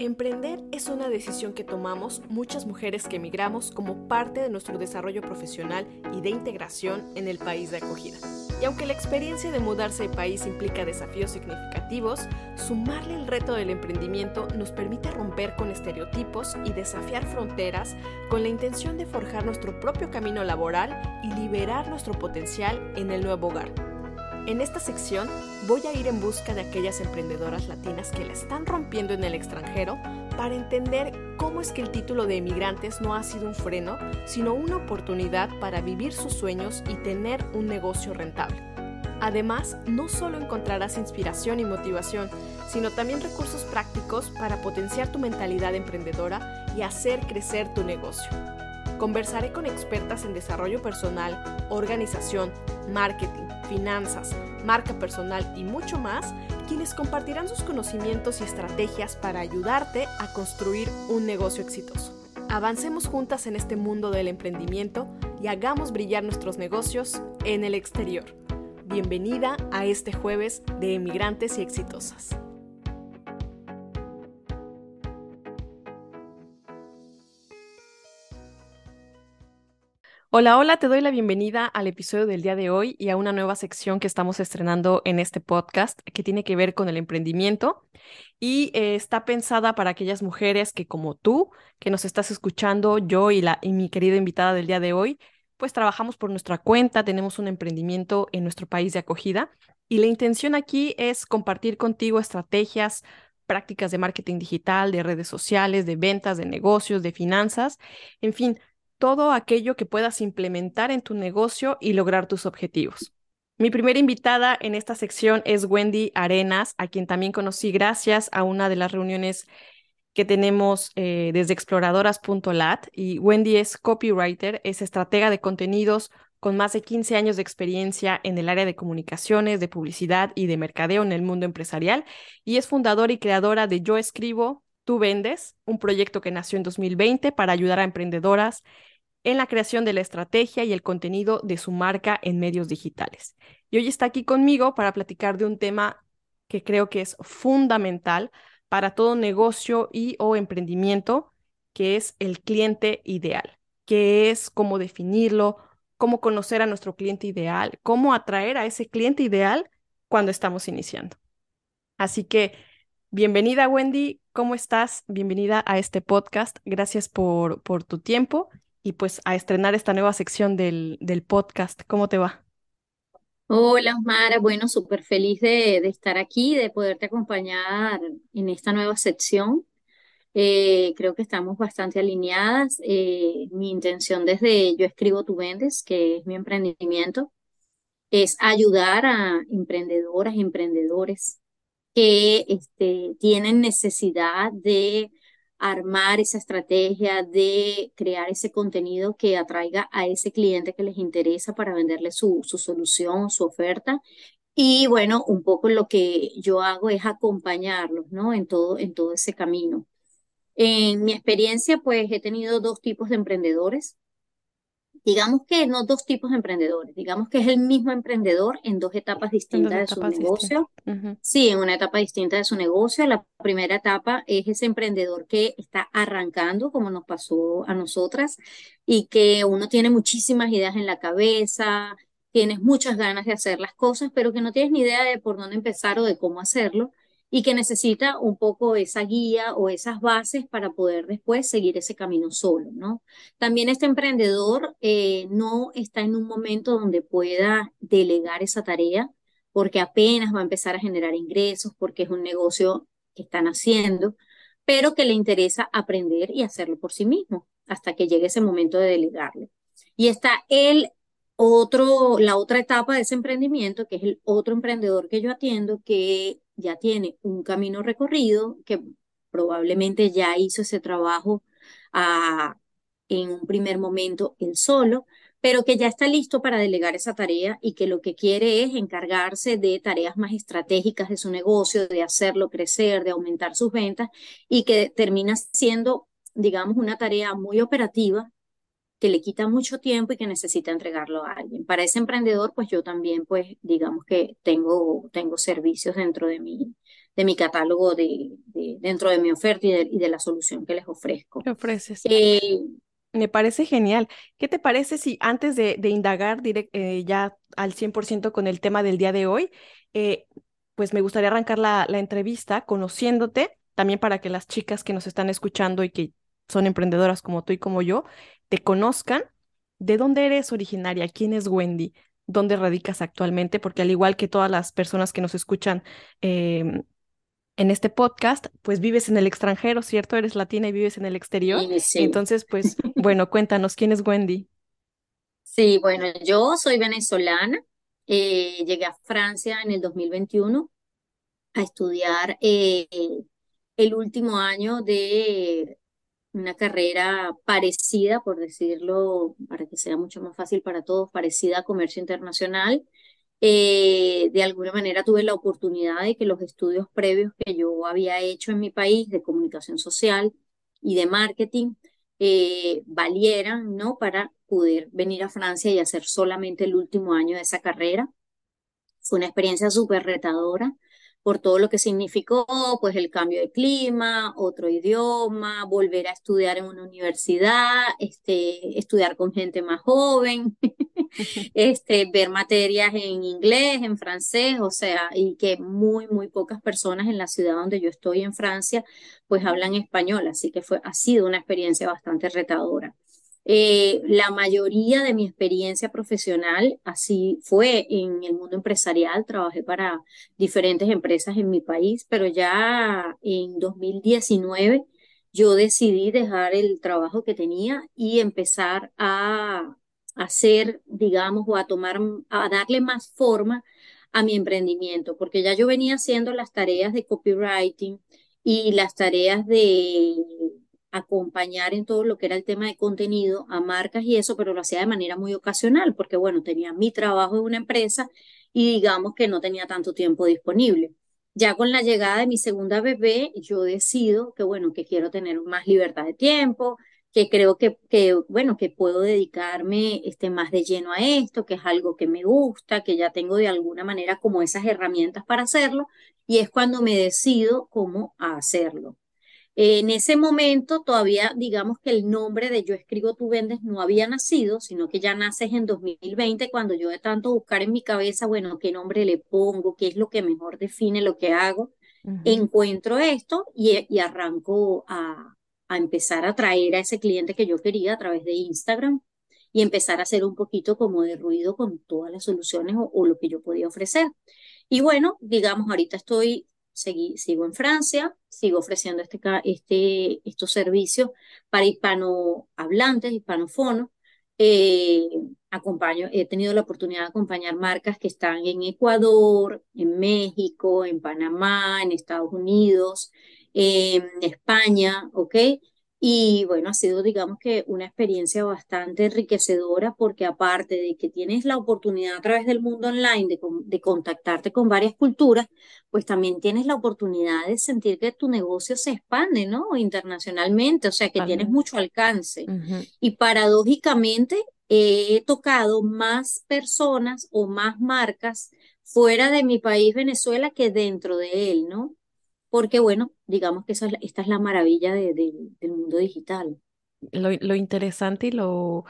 Emprender es una decisión que tomamos muchas mujeres que emigramos como parte de nuestro desarrollo profesional y de integración en el país de acogida. Y aunque la experiencia de mudarse de país implica desafíos significativos, sumarle el reto del emprendimiento nos permite romper con estereotipos y desafiar fronteras con la intención de forjar nuestro propio camino laboral y liberar nuestro potencial en el nuevo hogar. En esta sección voy a ir en busca de aquellas emprendedoras latinas que la están rompiendo en el extranjero para entender cómo es que el título de emigrantes no ha sido un freno, sino una oportunidad para vivir sus sueños y tener un negocio rentable. Además, no solo encontrarás inspiración y motivación, sino también recursos prácticos para potenciar tu mentalidad emprendedora y hacer crecer tu negocio. Conversaré con expertas en desarrollo personal, organización, marketing, finanzas, marca personal y mucho más, quienes compartirán sus conocimientos y estrategias para ayudarte a construir un negocio exitoso. Avancemos juntas en este mundo del emprendimiento y hagamos brillar nuestros negocios en el exterior. Bienvenida a este jueves de Emigrantes y Exitosas. Hola, hola, te doy la bienvenida al episodio del día de hoy y a una nueva sección que estamos estrenando en este podcast que tiene que ver con el emprendimiento y eh, está pensada para aquellas mujeres que como tú, que nos estás escuchando, yo y, la, y mi querida invitada del día de hoy, pues trabajamos por nuestra cuenta, tenemos un emprendimiento en nuestro país de acogida y la intención aquí es compartir contigo estrategias, prácticas de marketing digital, de redes sociales, de ventas, de negocios, de finanzas, en fin, todo aquello que puedas implementar en tu negocio y lograr tus objetivos. Mi primera invitada en esta sección es Wendy Arenas, a quien también conocí gracias a una de las reuniones que tenemos eh, desde exploradoras.lat. Y Wendy es copywriter, es estratega de contenidos con más de 15 años de experiencia en el área de comunicaciones, de publicidad y de mercadeo en el mundo empresarial. Y es fundadora y creadora de Yo Escribo, Tú Vendes, un proyecto que nació en 2020 para ayudar a emprendedoras en la creación de la estrategia y el contenido de su marca en medios digitales. Y hoy está aquí conmigo para platicar de un tema que creo que es fundamental para todo negocio y o emprendimiento, que es el cliente ideal, que es cómo definirlo, cómo conocer a nuestro cliente ideal, cómo atraer a ese cliente ideal cuando estamos iniciando. Así que, bienvenida Wendy, ¿cómo estás? Bienvenida a este podcast. Gracias por, por tu tiempo y pues a estrenar esta nueva sección del, del podcast. ¿Cómo te va? Hola, Mara. Bueno, súper feliz de, estar aquí, de poderte acompañar en esta nueva sección. Eh, creo que estamos bastante alineadas. Eh, mi intención desde Yo Escribo Tú Vendes, que es mi emprendimiento, es ayudar a emprendedoras emprendedores que este, tienen necesidad de armar esa estrategia de crear ese contenido que atraiga a ese cliente que les interesa para venderle su, su solución, su oferta. Y bueno, un poco lo que yo hago es acompañarlos, ¿no? En todo, en todo ese camino. En mi experiencia, pues he tenido dos tipos de emprendedores digamos que no dos tipos de emprendedores, digamos que es el mismo emprendedor en dos etapas distintas de su negocio. Sí, en una etapa distinta de su negocio. La primera etapa es ese emprendedor que está arrancando, como nos pasó a nosotras, y que uno tiene muchísimas ideas en la cabeza, tienes muchas ganas de hacer las cosas, pero que no tienes ni idea de por dónde empezar o de cómo hacerlo y que necesita un poco esa guía o esas bases para poder después seguir ese camino solo, ¿no? También este emprendedor eh, no está en un momento donde pueda delegar esa tarea porque apenas va a empezar a generar ingresos, porque es un negocio que están haciendo, pero que le interesa aprender y hacerlo por sí mismo hasta que llegue ese momento de delegarlo. Y está el otro, la otra etapa de ese emprendimiento, que es el otro emprendedor que yo atiendo, que ya tiene un camino recorrido, que probablemente ya hizo ese trabajo ah, en un primer momento él solo, pero que ya está listo para delegar esa tarea y que lo que quiere es encargarse de tareas más estratégicas de su negocio, de hacerlo crecer, de aumentar sus ventas y que termina siendo, digamos, una tarea muy operativa que le quita mucho tiempo y que necesita entregarlo a alguien. Para ese emprendedor, pues yo también, pues digamos que tengo, tengo servicios dentro de mi, de mi catálogo de, dentro de mi oferta y de, la solución que les ofrezco. ¿Qué ofreces? Eh, me parece genial. ¿Qué te parece si antes de, indagar eh, ya al 100% con el tema del día de hoy, eh, pues me gustaría arrancar la, la, entrevista conociéndote, también para que las chicas que nos están escuchando y que son emprendedoras como tú y como yo, te conozcan. ¿De dónde eres originaria? ¿Quién es Wendy? ¿Dónde radicas actualmente? Porque al igual que todas las personas que nos escuchan em, en este podcast, pues vives en el extranjero, ¿cierto? Eres latina y vives en el exterior. Entonces, pues, bueno, cuéntanos, ¿quién es Wendy? Sí, bueno, yo soy venezolana. Eh, llegué a Francia en el 2021 a estudiar eh, el último año de una carrera parecida, por decirlo, para que sea mucho más fácil para todos, parecida a comercio internacional. Eh, de alguna manera tuve la oportunidad de que los estudios previos que yo había hecho en mi país de comunicación social y de marketing eh, valieran, ¿no? Para poder venir a Francia y hacer solamente el último año de esa carrera. Fue una experiencia súper retadora por todo lo que significó, pues el cambio de clima, otro idioma, volver a estudiar en una universidad, este, estudiar con gente más joven, este, ver materias en inglés, en francés, o sea, y que muy, muy pocas personas en la ciudad donde yo estoy en Francia, pues hablan español, así que fue, ha sido una experiencia bastante retadora. Eh, la mayoría de mi experiencia profesional así fue en el mundo empresarial, trabajé para diferentes empresas en mi país, pero ya en 2019 yo decidí dejar el trabajo que tenía y empezar a hacer, digamos, o a tomar, a darle más forma a mi emprendimiento, porque ya yo venía haciendo las tareas de copywriting y las tareas de acompañar en todo lo que era el tema de contenido a marcas y eso, pero lo hacía de manera muy ocasional, porque bueno, tenía mi trabajo en una empresa y digamos que no tenía tanto tiempo disponible. Ya con la llegada de mi segunda bebé, yo decido que bueno, que quiero tener más libertad de tiempo, que creo que, que bueno, que puedo dedicarme este, más de lleno a esto, que es algo que me gusta, que ya tengo de alguna manera como esas herramientas para hacerlo, y es cuando me decido cómo hacerlo. En ese momento todavía digamos que el nombre de Yo escribo, tú vendes no había nacido, sino que ya naces en 2020 cuando yo de tanto buscar en mi cabeza, bueno, qué nombre le pongo, qué es lo que mejor define lo que hago, encuentro esto y, y arranco a, a, empezar a traer a ese cliente que yo quería a través de Instagram y empezar a hacer un poquito como de ruido con todas las soluciones o, o lo que yo podía ofrecer. Y bueno, digamos, ahorita estoy sigo en Francia, sigo ofreciendo este, este, estos servicios para hispanohablantes, hispanofonos. Eh, acompaño, he tenido la oportunidad de acompañar marcas que están en Ecuador, en México, en Panamá, en Estados Unidos, en España, ¿ok? Y bueno, ha sido, digamos que, una experiencia bastante enriquecedora porque aparte de que tienes la oportunidad a través del mundo online de, de, contactarte con varias culturas, pues también tienes la oportunidad de sentir que tu negocio se expande, ¿no? Internacionalmente, o sea, que tienes mucho alcance. Y paradójicamente, he tocado más personas o más marcas fuera de mi país, Venezuela, que dentro de él, ¿no? Porque bueno, digamos que esta es la maravilla del mundo digital. Lo, interesante y lo,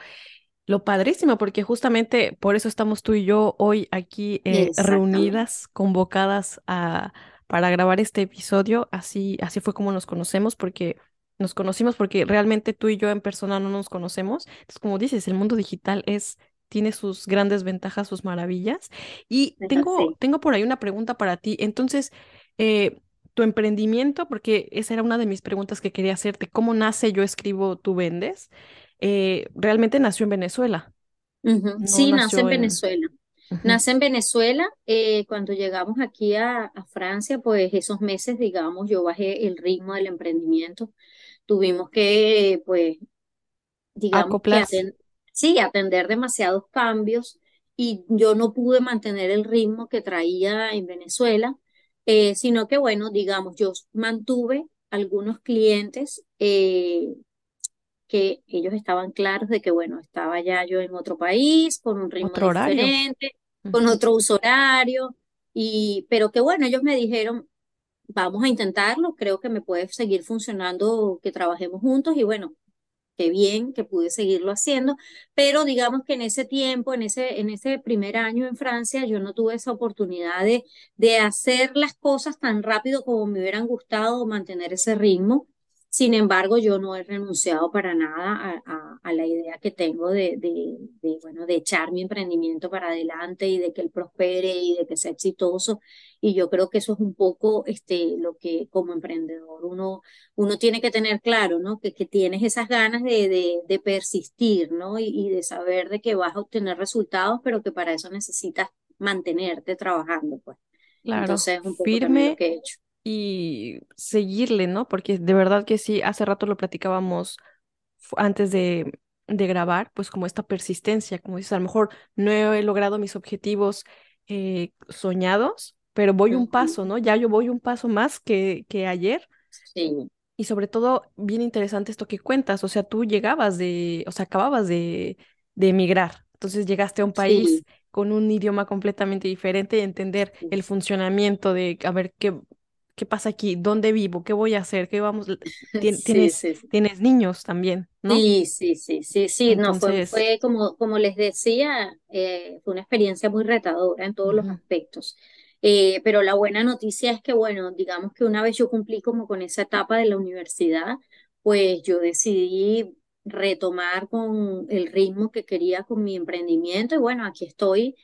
lo padrísimo, porque justamente por eso estamos tú y yo hoy aquí eh, reunidas, convocadas a, para grabar este episodio. Así, así fue como nos conocemos, porque nos conocimos porque realmente tú y yo en persona no nos conocemos. Entonces, como dices, el mundo digital es tiene sus grandes ventajas, sus maravillas. Y tengo, tengo por ahí una pregunta para ti. Entonces, eh, tu emprendimiento, porque esa era una de mis preguntas que quería hacerte, ¿cómo nace Yo Escribo, tú vendes? Eh, realmente nació en Venezuela. sí, nace en Venezuela. Nace en Venezuela. Eh, cuando llegamos aquí a, Francia, pues esos meses, digamos, yo bajé el ritmo del emprendimiento. Tuvimos que, pues, digamos, sí, atender demasiados cambios y yo no pude mantener el ritmo que traía en Venezuela. Eh, sino que, bueno, digamos, yo mantuve algunos clientes eh, que ellos estaban claros de que, bueno, estaba ya yo en otro país, con un ritmo diferente, con otro uso horario, y, pero que, bueno, ellos me dijeron, vamos a intentarlo, creo que me puede seguir funcionando que trabajemos juntos y bueno, qué bien que pude seguirlo haciendo, pero digamos que en ese tiempo, en ese, en ese primer año en Francia, yo no tuve esa oportunidad de, de hacer las cosas tan rápido como me hubieran gustado, mantener ese ritmo. Sin embargo, yo no he renunciado para nada a, la idea que tengo de, de, bueno, de echar mi emprendimiento para adelante y de que él prospere y de que sea exitoso. Y yo creo que eso es un poco este, lo que como emprendedor uno, uno tiene que tener claro, ¿no? Que, que tienes esas ganas de, de, persistir, ¿no? Y, y de saber de que vas a obtener resultados, pero que para eso necesitas mantenerte trabajando, pues. Claro, Entonces, un poco firme, lo que he hecho y seguirle, ¿no? Porque de verdad que sí, hace rato lo platicábamos antes de, de grabar, pues como esta persistencia, como dices, a lo mejor no he logrado mis objetivos eh, soñados, pero voy un paso, ¿no? Ya yo voy un paso más que, que ayer. Sí. Y sobre todo, bien interesante esto que cuentas, o sea, tú llegabas de, o sea, acababas de, de emigrar, entonces llegaste a un país con un idioma completamente diferente y entender el funcionamiento de, a ver, qué, ¿qué pasa aquí? ¿Dónde vivo? ¿Qué voy a hacer? ¿Qué vamos? tienes, tienes niños también, ¿no? Sí, sí, sí, sí, sí, no, fue, fue como, como les decía, eh, fue una experiencia muy retadora en todos los aspectos. Eh, pero la buena noticia es que, bueno, digamos que una vez yo cumplí como con esa etapa de la universidad, pues yo decidí retomar con el ritmo que quería con mi emprendimiento y bueno, aquí estoy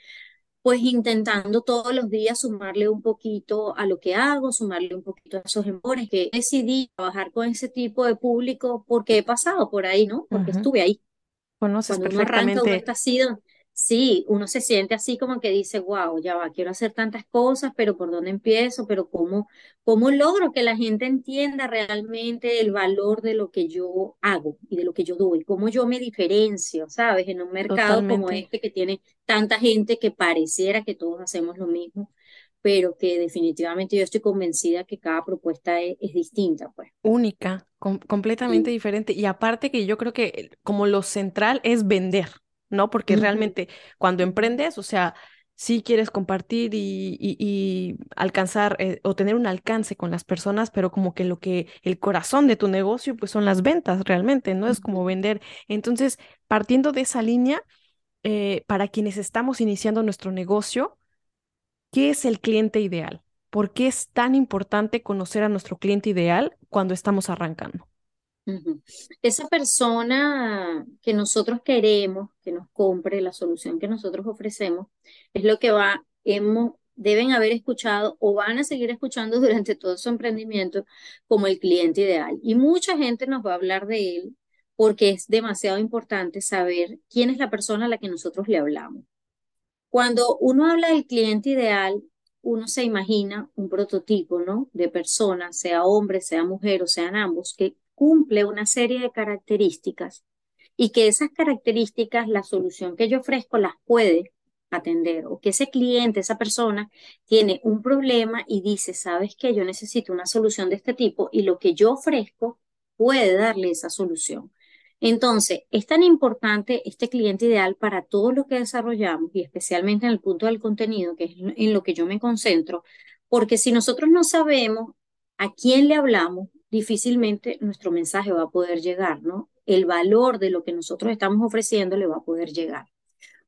pues intentando todos los días sumarle un poquito a lo que hago, sumarle un poquito a esos emores, que decidí trabajar con ese tipo de público porque he pasado por ahí, ¿no? Porque estuve ahí. Conoces Cuando perfectamente. uno arranca, uno sí, uno se siente así como que dice, wow, ya va, quiero hacer tantas cosas, pero ¿por dónde empiezo? Pero ¿cómo, cómo logro que la gente entienda realmente el valor de lo que yo hago y de lo que yo doy? ¿Cómo yo me diferencio, sabes? En un mercado como este que tiene tanta gente que pareciera que todos hacemos lo mismo pero que definitivamente yo estoy convencida que cada propuesta es, distinta, pues. Única, completamente diferente. Y aparte que yo creo que como lo central es vender, ¿no? Porque realmente cuando emprendes, o sea, sí quieres compartir y, alcanzar eh, o tener un alcance con las personas, pero como que lo que el corazón de tu negocio, pues son las ventas realmente, ¿no? Es como vender. Entonces, partiendo de esa línea, eh, para quienes estamos iniciando nuestro negocio, ¿qué es el cliente ideal? ¿Por qué es tan importante conocer a nuestro cliente ideal cuando estamos arrancando? Esa persona que nosotros queremos que nos compre la solución que nosotros ofrecemos es lo que va, hemos, deben haber escuchado o van a seguir escuchando durante todo su emprendimiento como el cliente ideal. Y mucha gente nos va a hablar de él porque es demasiado importante saber quién es la persona a la que nosotros le hablamos. Cuando uno habla del cliente ideal, uno se imagina un prototipo, ¿no? De persona, sea hombre, sea mujer o sean ambos, que cumple una serie de características y que esas características, la solución que yo ofrezco las puede atender o que ese cliente, esa persona tiene un problema y dice, sabes que yo necesito una solución de este tipo y lo que yo ofrezco puede darle esa solución. Entonces, es tan importante este cliente ideal para todo lo que desarrollamos y especialmente en el punto del contenido, que es en lo que yo me concentro, porque si nosotros no sabemos a quién le hablamos, difícilmente nuestro mensaje va a poder llegar, ¿no? El valor de lo que nosotros estamos ofreciendo le va a poder llegar.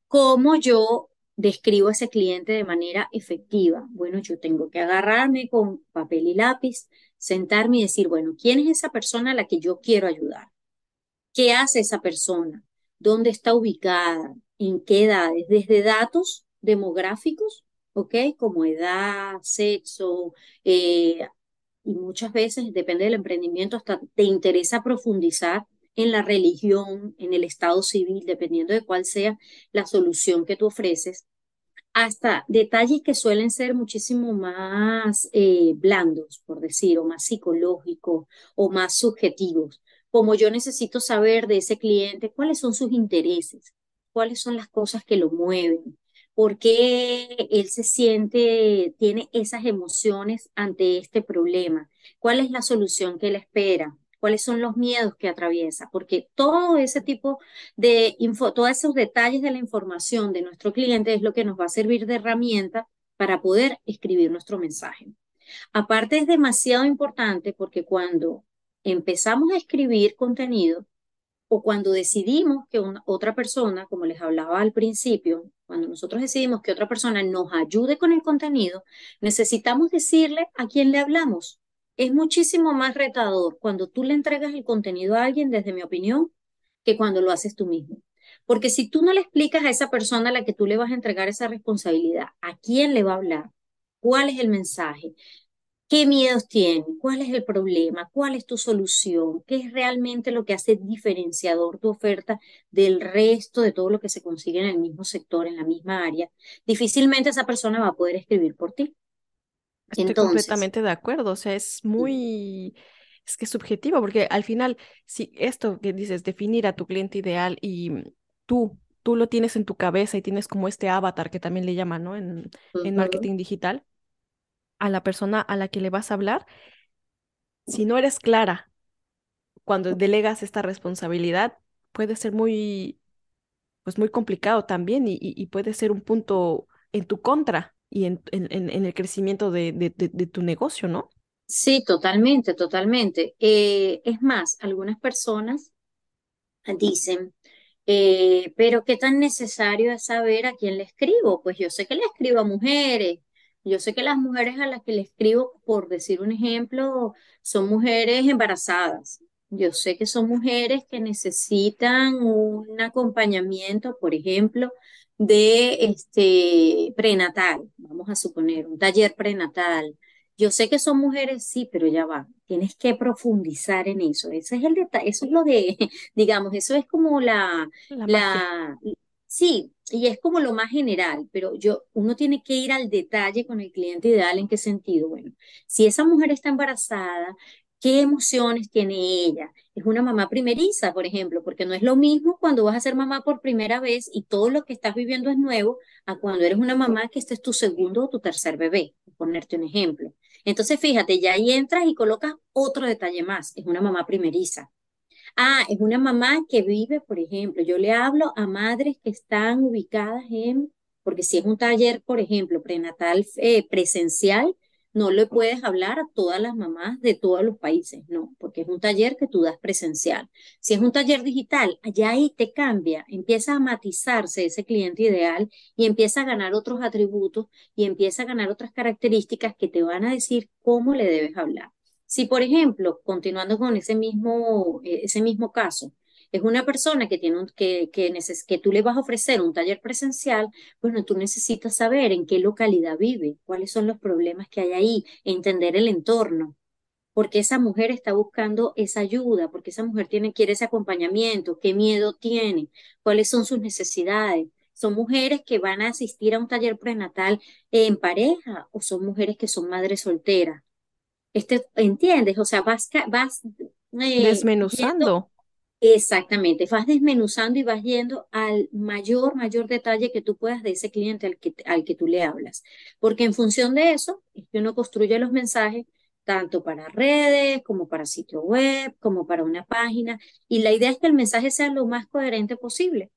¿Cómo yo describo a ese cliente de manera efectiva? Bueno, yo tengo que agarrarme con papel y lápiz, sentarme y decir, bueno, ¿quién es esa persona a la que yo quiero ayudar? ¿Qué hace esa persona? ¿Dónde está ubicada? ¿En qué edades? Desde datos demográficos, ¿ok? Como edad, sexo, eh, y muchas veces, depende del emprendimiento, hasta te interesa profundizar en la religión, en el estado civil, dependiendo de cuál sea la solución que tú ofreces, hasta detalles que suelen ser muchísimo más eh, blandos, por decir, o más psicológicos, o más subjetivos, como yo necesito saber de ese cliente cuáles son sus intereses, cuáles son las cosas que lo mueven, qué él se siente, tiene esas emociones ante este problema, cuál es la solución que él espera, cuáles son los miedos que atraviesa, porque todo ese tipo de info, todos esos detalles de la información de nuestro cliente es lo que nos va a servir de herramienta para poder escribir nuestro mensaje. Aparte es demasiado importante porque cuando empezamos a escribir contenido o cuando decidimos que una, otra persona, como les hablaba al principio, cuando nosotros decidimos que otra persona nos ayude con el contenido, necesitamos decirle a quién le hablamos. Es muchísimo más retador cuando tú le entregas el contenido a alguien, desde mi opinión, que cuando lo haces tú mismo. Porque si tú no le explicas a esa persona a la que tú le vas a entregar esa responsabilidad, a quién le va a hablar, cuál es el mensaje, qué miedos tiene, cuál es el problema, cuál es tu solución, qué es realmente lo que hace diferenciador tu oferta del resto de todo lo que se consigue en el mismo sector, en la misma área, difícilmente esa persona va a poder escribir por ti. Estoy completamente de acuerdo, o sea, es muy, es que es subjetivo, porque al final, si esto que dices, definir a tu cliente ideal y tú, tú lo tienes en tu cabeza y tienes como este avatar que también le llaman, ¿no? En, en marketing digital, a la persona a la que le vas a hablar, si no eres clara cuando delegas esta responsabilidad, puede ser muy, pues muy complicado también y, puede ser un punto en tu contra y en, en, el crecimiento de, de, tu negocio, ¿no? Sí, totalmente, totalmente. Eh, es más, algunas personas dicen, eh, pero qué tan necesario es saber a quién le escribo. Pues yo sé que le escribo a mujeres, yo sé que las mujeres a las que le escribo, por decir un ejemplo, son mujeres embarazadas. Yo sé que son mujeres que necesitan un acompañamiento, por ejemplo, de este prenatal, vamos a suponer, un taller prenatal. Yo sé que son mujeres, sí, pero ya va, tienes que profundizar en eso. Ese es el detalle, eso es lo de, digamos, eso es como la, la Sí, y es como lo más general, pero yo, uno tiene que ir al detalle con el cliente ideal. ¿En qué sentido? Bueno, si esa mujer está embarazada, ¿qué emociones tiene ella? Es una mamá primeriza, por ejemplo, porque no es lo mismo cuando vas a ser mamá por primera vez y todo lo que estás viviendo es nuevo a cuando eres una mamá que este es tu segundo o tu tercer bebé, por ponerte un ejemplo. Entonces, fíjate, ya ahí entras y colocas otro detalle más, es una mamá primeriza. Ah, es una mamá que vive, por ejemplo, yo le hablo a madres que están ubicadas en, porque si es un taller, por ejemplo, prenatal eh, presencial, no le puedes hablar a todas las mamás de todos los países, no, porque es un taller que tú das presencial. Si es un taller digital, allá ahí te cambia, empieza a matizarse ese cliente ideal y empieza a ganar otros atributos y empieza a ganar otras características que te van a decir cómo le debes hablar. Si, por ejemplo, continuando con ese mismo, eh, ese mismo caso, es una persona que, tiene que, que, que tú le vas a ofrecer un taller presencial, bueno, tú necesitas saber en qué localidad vive, cuáles son los problemas que hay ahí, entender el entorno, porque esa mujer está buscando esa ayuda, porque esa mujer tiene, quiere ese acompañamiento, qué miedo tiene, cuáles son sus necesidades. Son mujeres que van a asistir a un taller prenatal en pareja o son mujeres que son madres solteras este, ¿entiendes? O sea, vas, vas eh, desmenuzando. exactamente, vas desmenuzando y vas yendo al mayor, mayor detalle que tú puedas de ese cliente al que, al que tú le hablas. Porque en función de eso, es que uno construye los mensajes tanto para redes como para sitio web, como para una página. Y la idea es que el mensaje sea lo más coherente posible.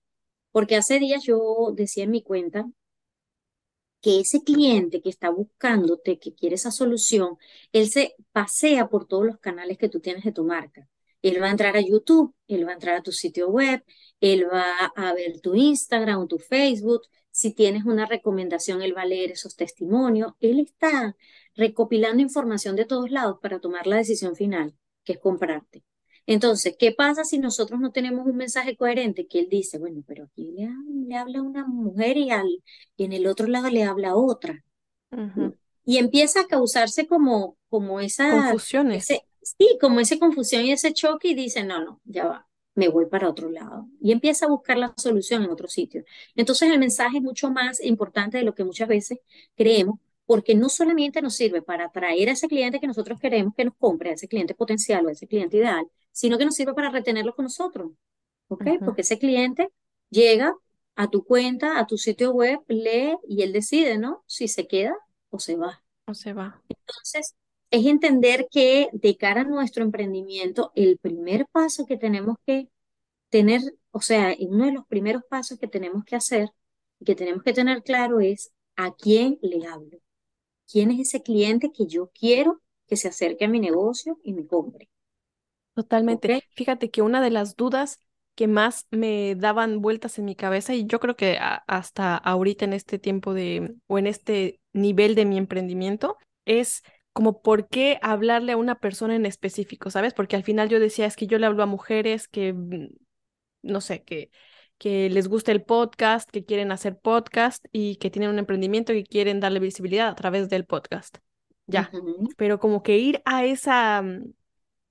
Porque hace días yo decía en mi cuenta que ese cliente que está buscándote, que quiere esa solución, él se pasea por todos los canales que tú tienes de tu marca. Él va a entrar a YouTube, él va a entrar a tu sitio web, él va a ver tu Instagram tu Facebook. Si tienes una recomendación, él va a leer esos testimonios. Él está recopilando información de todos lados para tomar la decisión final, que es comprarte. Entonces, ¿qué pasa si nosotros no tenemos un mensaje coherente que él dice, bueno, pero aquí le, habla una mujer y, al, y en el otro lado le habla otra? Y empieza a causarse como, como esa... Confusiones. sí, como esa confusión y ese choque y dice, no, no, ya va, me voy para otro lado. Y empieza a buscar la solución en otro sitio. Entonces el mensaje es mucho más importante de lo que muchas veces creemos, porque no solamente nos sirve para atraer a ese cliente que nosotros queremos que nos compre, a ese cliente potencial o a ese cliente ideal, sino que nos sirve para retenerlo con nosotros. ¿Ok? Porque ese cliente llega a tu cuenta, a tu sitio web, lee y él decide, ¿no? Si se queda o se va. O se va. Entonces, es entender que de cara a nuestro emprendimiento, el primer paso que tenemos que tener, o sea, uno de los primeros pasos que tenemos que hacer y que tenemos que tener claro es a quién le hablo quién es ese cliente que yo quiero que se acerque a mi negocio y me compre. Totalmente. Fíjate que una de las dudas que más me daban vueltas en mi cabeza y yo creo que hasta ahorita en este tiempo de o en este nivel de mi emprendimiento es como por qué hablarle a una persona en específico, ¿sabes? Porque al final yo decía, es que yo le hablo a mujeres que, mm, no sé, que, que les gusta el podcast, que quieren hacer podcast y que tienen un emprendimiento y quieren darle visibilidad a través del podcast. Ya, pero como que ir a esa, mm,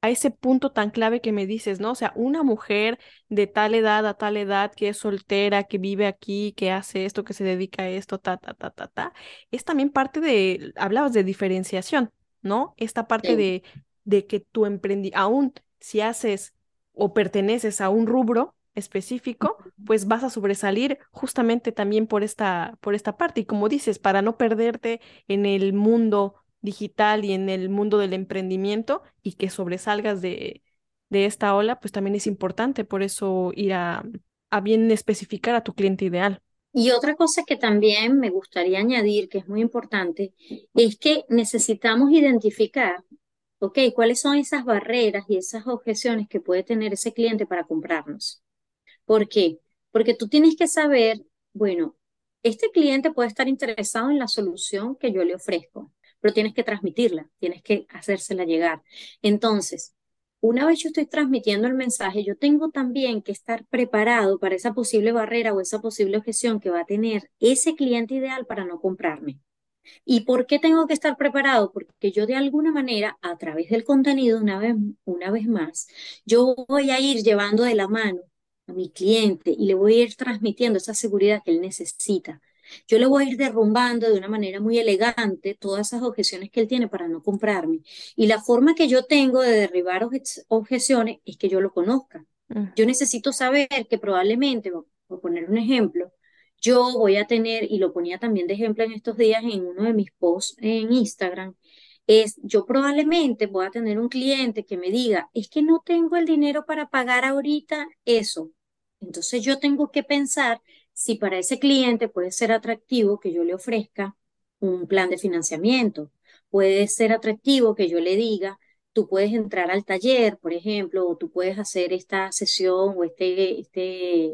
a ese punto tan clave que me dices, ¿no? O sea, una mujer de tal edad a tal edad que es soltera, que vive aquí, que hace esto, que se dedica a esto, ta, ta, ta, ta, ta, es también parte de, hablabas de diferenciación, ¿no? Esta parte de, de que tu emprendi, aún si haces o perteneces a un rubro específico, pues vas a sobresalir justamente también por esta, por esta parte. Y como dices, para no perderte en el mundo digital y en el mundo del emprendimiento y que sobresalgas de, de esta ola, pues también es importante, por eso ir a, a bien especificar a tu cliente ideal. Y otra cosa que también me gustaría añadir, que es muy importante, es que necesitamos identificar, ok, cuáles son esas barreras y esas objeciones que puede tener ese cliente para comprarnos. ¿Por qué? Porque tú tienes que saber, bueno, este cliente puede estar interesado en la solución que yo le ofrezco, pero tienes que transmitirla, tienes que hacérsela llegar. Entonces, una vez yo estoy transmitiendo el mensaje, yo tengo también que estar preparado para esa posible barrera o esa posible objeción que va a tener ese cliente ideal para no comprarme. ¿Y por qué tengo que estar preparado? Porque yo de alguna manera, a través del contenido, una vez, una vez más, yo voy a ir llevando de la mano a mi cliente y le voy a ir transmitiendo esa seguridad que él necesita yo le voy a ir derrumbando de una manera muy elegante todas esas objeciones que él tiene para no comprarme. Y la forma que yo tengo de derribar objeciones es que yo lo conozca. Mm. Yo necesito saber que probablemente, por poner un ejemplo, yo voy a tener, y lo ponía también de ejemplo en estos días en uno de mis posts en Instagram, es yo probablemente voy a tener un cliente que me diga, es que no tengo el dinero para pagar ahorita eso. Entonces yo tengo que pensar si para ese cliente puede ser atractivo que yo le ofrezca un plan de financiamiento, puede ser atractivo que yo le diga, tú puedes entrar al taller, por ejemplo, o tú puedes hacer esta sesión o este, este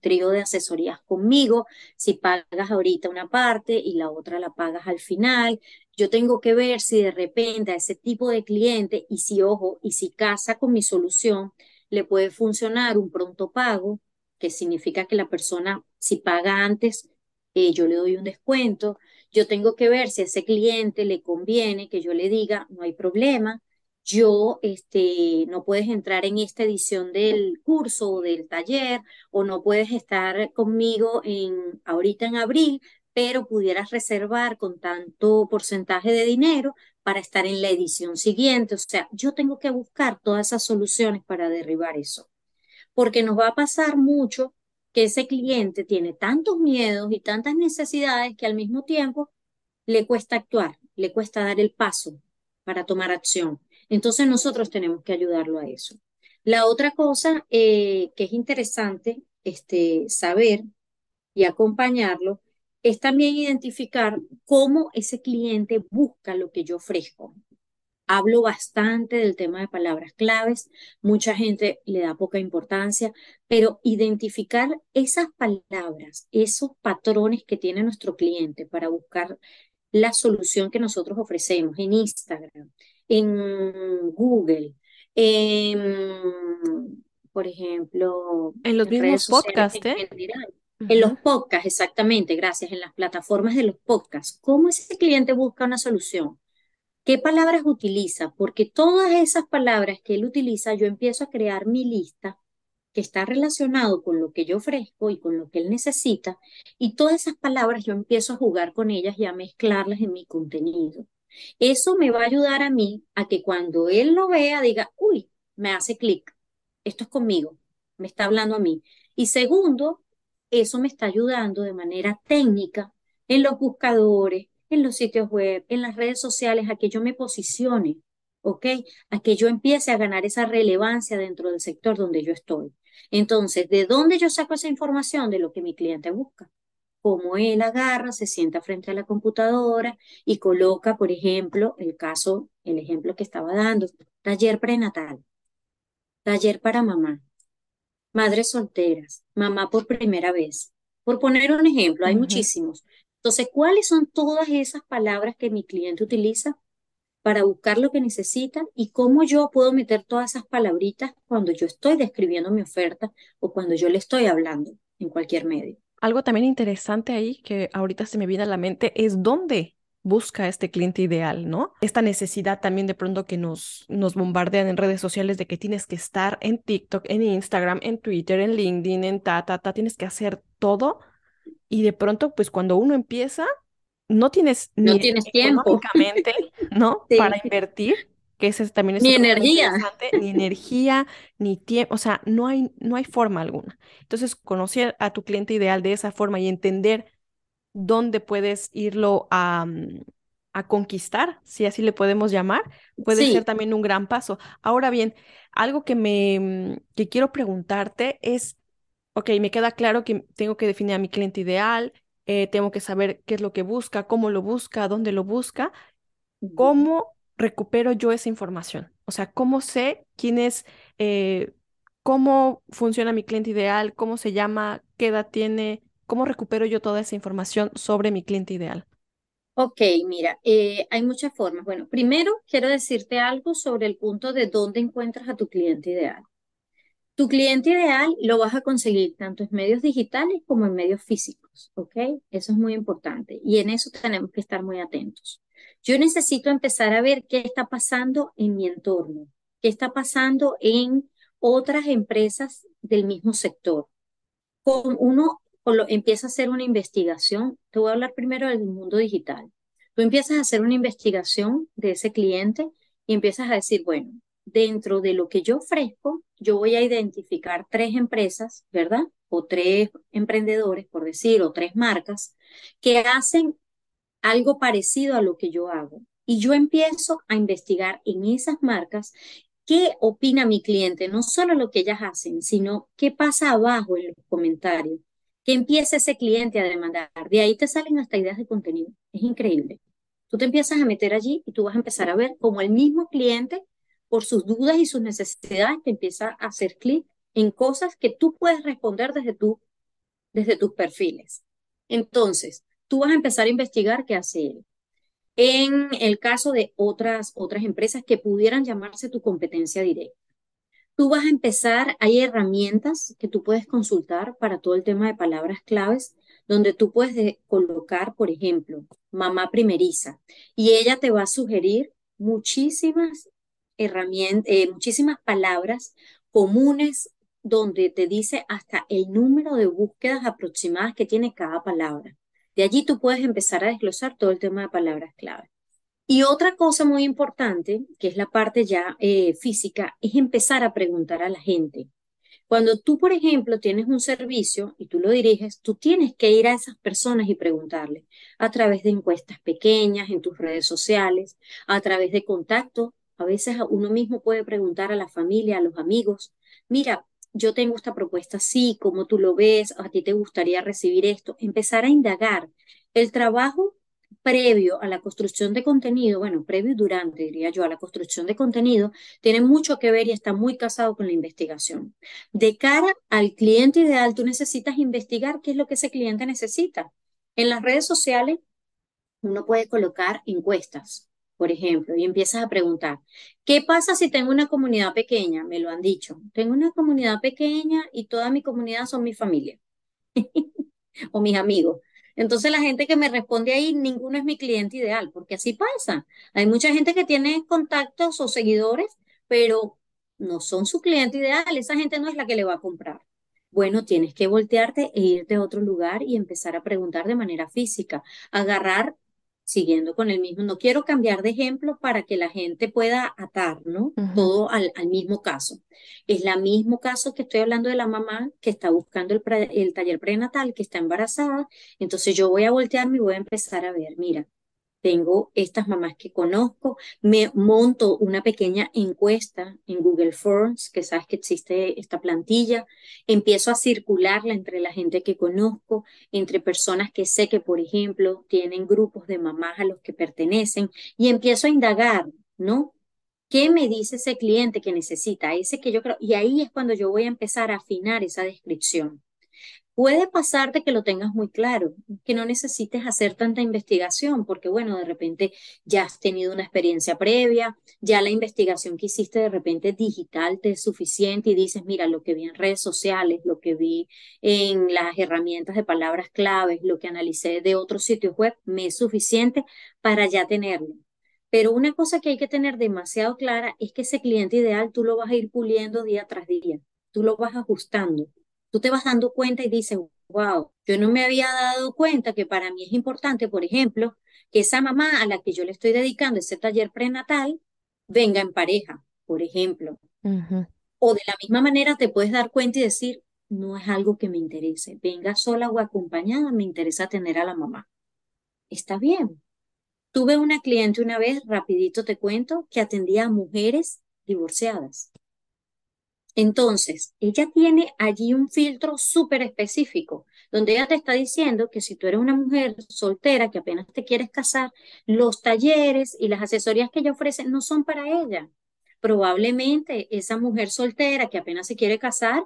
trío de asesorías conmigo, si pagas ahorita una parte y la otra la pagas al final. Yo tengo que ver si de repente a ese tipo de cliente, y si, ojo, y si casa con mi solución, le puede funcionar un pronto pago que significa que la persona, si paga antes, eh, yo le doy un descuento. Yo tengo que ver si a ese cliente le conviene que yo le diga, no hay problema, yo, este, no puedes entrar en esta edición del curso o del taller, o no puedes estar conmigo en, ahorita en abril, pero pudieras reservar con tanto porcentaje de dinero para estar en la edición siguiente. O sea, yo tengo que buscar todas esas soluciones para derribar eso porque nos va a pasar mucho que ese cliente tiene tantos miedos y tantas necesidades que al mismo tiempo le cuesta actuar, le cuesta dar el paso para tomar acción. Entonces nosotros tenemos que ayudarlo a eso. La otra cosa eh, que es interesante este, saber y acompañarlo es también identificar cómo ese cliente busca lo que yo ofrezco hablo bastante del tema de palabras claves, mucha gente le da poca importancia, pero identificar esas palabras, esos patrones que tiene nuestro cliente para buscar la solución que nosotros ofrecemos en Instagram, en Google, en, por ejemplo, en los mismos podcasts, ¿eh? En los podcasts, exactamente, gracias, en las plataformas de los podcasts. ¿Cómo ese cliente busca una solución? ¿Qué palabras utiliza? Porque todas esas palabras que él utiliza, yo empiezo a crear mi lista que está relacionado con lo que yo ofrezco y con lo que él necesita, y todas esas palabras yo empiezo a jugar con ellas y a mezclarlas en mi contenido. Eso me va a ayudar a mí a que cuando él lo vea diga, uy, me hace clic, esto es conmigo, me está hablando a mí. Y segundo, eso me está ayudando de manera técnica en los buscadores, en los sitios web, en las redes sociales, a que yo me posicione, ¿ok? A que yo empiece a ganar esa relevancia dentro del sector donde yo estoy. Entonces, ¿de dónde yo saco esa información? De lo que mi cliente busca. cómo él agarra, se sienta frente a la computadora y coloca, por ejemplo, el caso, el ejemplo que estaba dando, taller prenatal, taller para mamá, madres solteras, mamá por primera vez. Por poner un ejemplo, hay muchísimos. Entonces, ¿cuáles son todas esas palabras que mi cliente utiliza para buscar lo que necesita y cómo yo puedo meter todas esas palabritas cuando yo estoy describiendo mi oferta o cuando yo le estoy hablando en cualquier medio? Algo también interesante ahí que ahorita se me viene a la mente es dónde busca este cliente ideal, ¿no? Esta necesidad también de pronto que nos, nos bombardean en redes sociales de que tienes que estar en TikTok, en Instagram, en Twitter, en LinkedIn, en ta, ta, ta, tienes que hacer todo y de pronto, pues cuando uno empieza, no tienes no tienes tiempo, ¿no? Para invertir, que ese también es ni energía, ni energía, ni tiempo, o sea, no hay, no hay forma alguna. Entonces, conocer a tu cliente ideal de esa forma y entender dónde puedes irlo a, mm, a conquistar, si así le podemos llamar, puede ser también un gran paso. Ahora bien, algo que me mm, que quiero preguntarte es ok, me queda claro que tengo que definir a mi cliente ideal, eh, tengo que saber qué es lo que busca, cómo lo busca, dónde lo busca, cómo recupero yo esa información. O sea, cómo sé quién es, eh, cómo funciona mi cliente ideal, cómo se llama, qué edad tiene, cómo recupero yo toda esa información sobre mi cliente ideal. Ok, mira, eh, hay muchas formas. Bueno, primero quiero decirte algo sobre el punto de dónde encuentras a tu cliente ideal. Tu cliente ideal lo vas a conseguir tanto en medios digitales como en medios físicos, ¿ok? Eso es muy importante y en eso tenemos que estar muy atentos. Yo necesito empezar a ver qué está pasando en mi entorno, qué está pasando en otras empresas del mismo sector. Con uno empieza a hacer una investigación, te voy a hablar primero del mundo digital. Tú empiezas a hacer una investigación de ese cliente y empiezas a decir, bueno, dentro de lo que yo ofrezco, yo voy a identificar tres empresas, ¿verdad? O tres emprendedores, por decir, o tres marcas, que hacen algo parecido a lo que yo hago. Y yo empiezo a investigar en esas marcas qué opina mi cliente, no solo lo que ellas hacen, sino qué pasa abajo en los comentarios, qué empieza ese cliente a demandar. De ahí te salen hasta ideas de contenido. Es increíble. Tú te empiezas a meter allí y tú vas a empezar a ver cómo el mismo cliente por sus dudas y sus necesidades, te empieza a hacer clic en cosas que tú puedes responder desde, tu, desde tus perfiles. Entonces, tú vas a empezar a investigar qué hace él. En el caso de otras, otras empresas que pudieran llamarse tu competencia directa, tú vas a empezar, hay herramientas que tú puedes consultar para todo el tema de palabras claves, donde tú puedes colocar, por ejemplo, mamá primeriza, y ella te va a sugerir muchísimas herramientas, eh, muchísimas palabras comunes donde te dice hasta el número de búsquedas aproximadas que tiene cada palabra. De allí tú puedes empezar a desglosar todo el tema de palabras clave. Y otra cosa muy importante, que es la parte ya eh, física, es empezar a preguntar a la gente. Cuando tú, por ejemplo, tienes un servicio y tú lo diriges, tú tienes que ir a esas personas y preguntarle a través de encuestas pequeñas en tus redes sociales, a través de contactos a veces uno mismo puede preguntar a la familia, a los amigos, mira, yo tengo esta propuesta así, como tú lo ves, a ti te gustaría recibir esto, empezar a indagar. El trabajo previo a la construcción de contenido, bueno, previo y durante, diría yo, a la construcción de contenido, tiene mucho que ver y está muy casado con la investigación. De cara al cliente ideal, tú necesitas investigar qué es lo que ese cliente necesita. En las redes sociales, uno puede colocar encuestas, por ejemplo, y empiezas a preguntar, ¿qué pasa si tengo una comunidad pequeña? Me lo han dicho, tengo una comunidad pequeña y toda mi comunidad son mi familia o mis amigos. Entonces la gente que me responde ahí, ninguno es mi cliente ideal, porque así pasa. Hay mucha gente que tiene contactos o seguidores, pero no son su cliente ideal, esa gente no es la que le va a comprar. Bueno, tienes que voltearte e irte a otro lugar y empezar a preguntar de manera física, agarrar siguiendo con el mismo, no quiero cambiar de ejemplo para que la gente pueda atar, ¿no? Todo al, mismo caso. Es el mismo caso que estoy hablando de la mamá que está buscando el, el taller prenatal, que está embarazada. Entonces yo voy a voltearme y voy a empezar a ver, mira, tengo estas mamás que conozco, me monto una pequeña encuesta en Google Forms, que sabes que existe esta plantilla, empiezo a circularla entre la gente que conozco, entre personas que sé que, por ejemplo, tienen grupos de mamás a los que pertenecen, y empiezo a indagar, ¿no? ¿Qué me dice ese cliente que necesita? Ese que yo creo, y ahí es cuando yo voy a empezar a afinar esa descripción. Puede pasarte que lo tengas muy claro, que no necesites hacer tanta investigación, porque bueno, de repente ya has tenido una experiencia previa, ya la investigación que hiciste de repente digital te es suficiente y dices, mira, lo que vi en redes sociales, lo que vi en las herramientas de palabras claves, lo que analicé de otros sitios web, me es suficiente para ya tenerlo. Pero una cosa que hay que tener demasiado clara es que ese cliente ideal tú lo vas a ir puliendo día tras día, tú lo vas ajustando tú te vas dando cuenta y dices, wow, yo no me había dado cuenta que para mí es importante, por ejemplo, que esa mamá a la que yo le estoy dedicando ese taller prenatal venga en pareja, por ejemplo. O de la misma manera te puedes dar cuenta y decir, no es algo que me interese, venga sola o acompañada, me interesa tener a la mamá. Está bien. Tuve una cliente una vez, rapidito te cuento, que atendía a mujeres divorciadas. Entonces, ella tiene allí un filtro súper específico, donde ella te está diciendo que si tú eres una mujer soltera que apenas te quieres casar, los talleres y las asesorías que ella ofrece no son para ella. Probablemente esa mujer soltera que apenas se quiere casar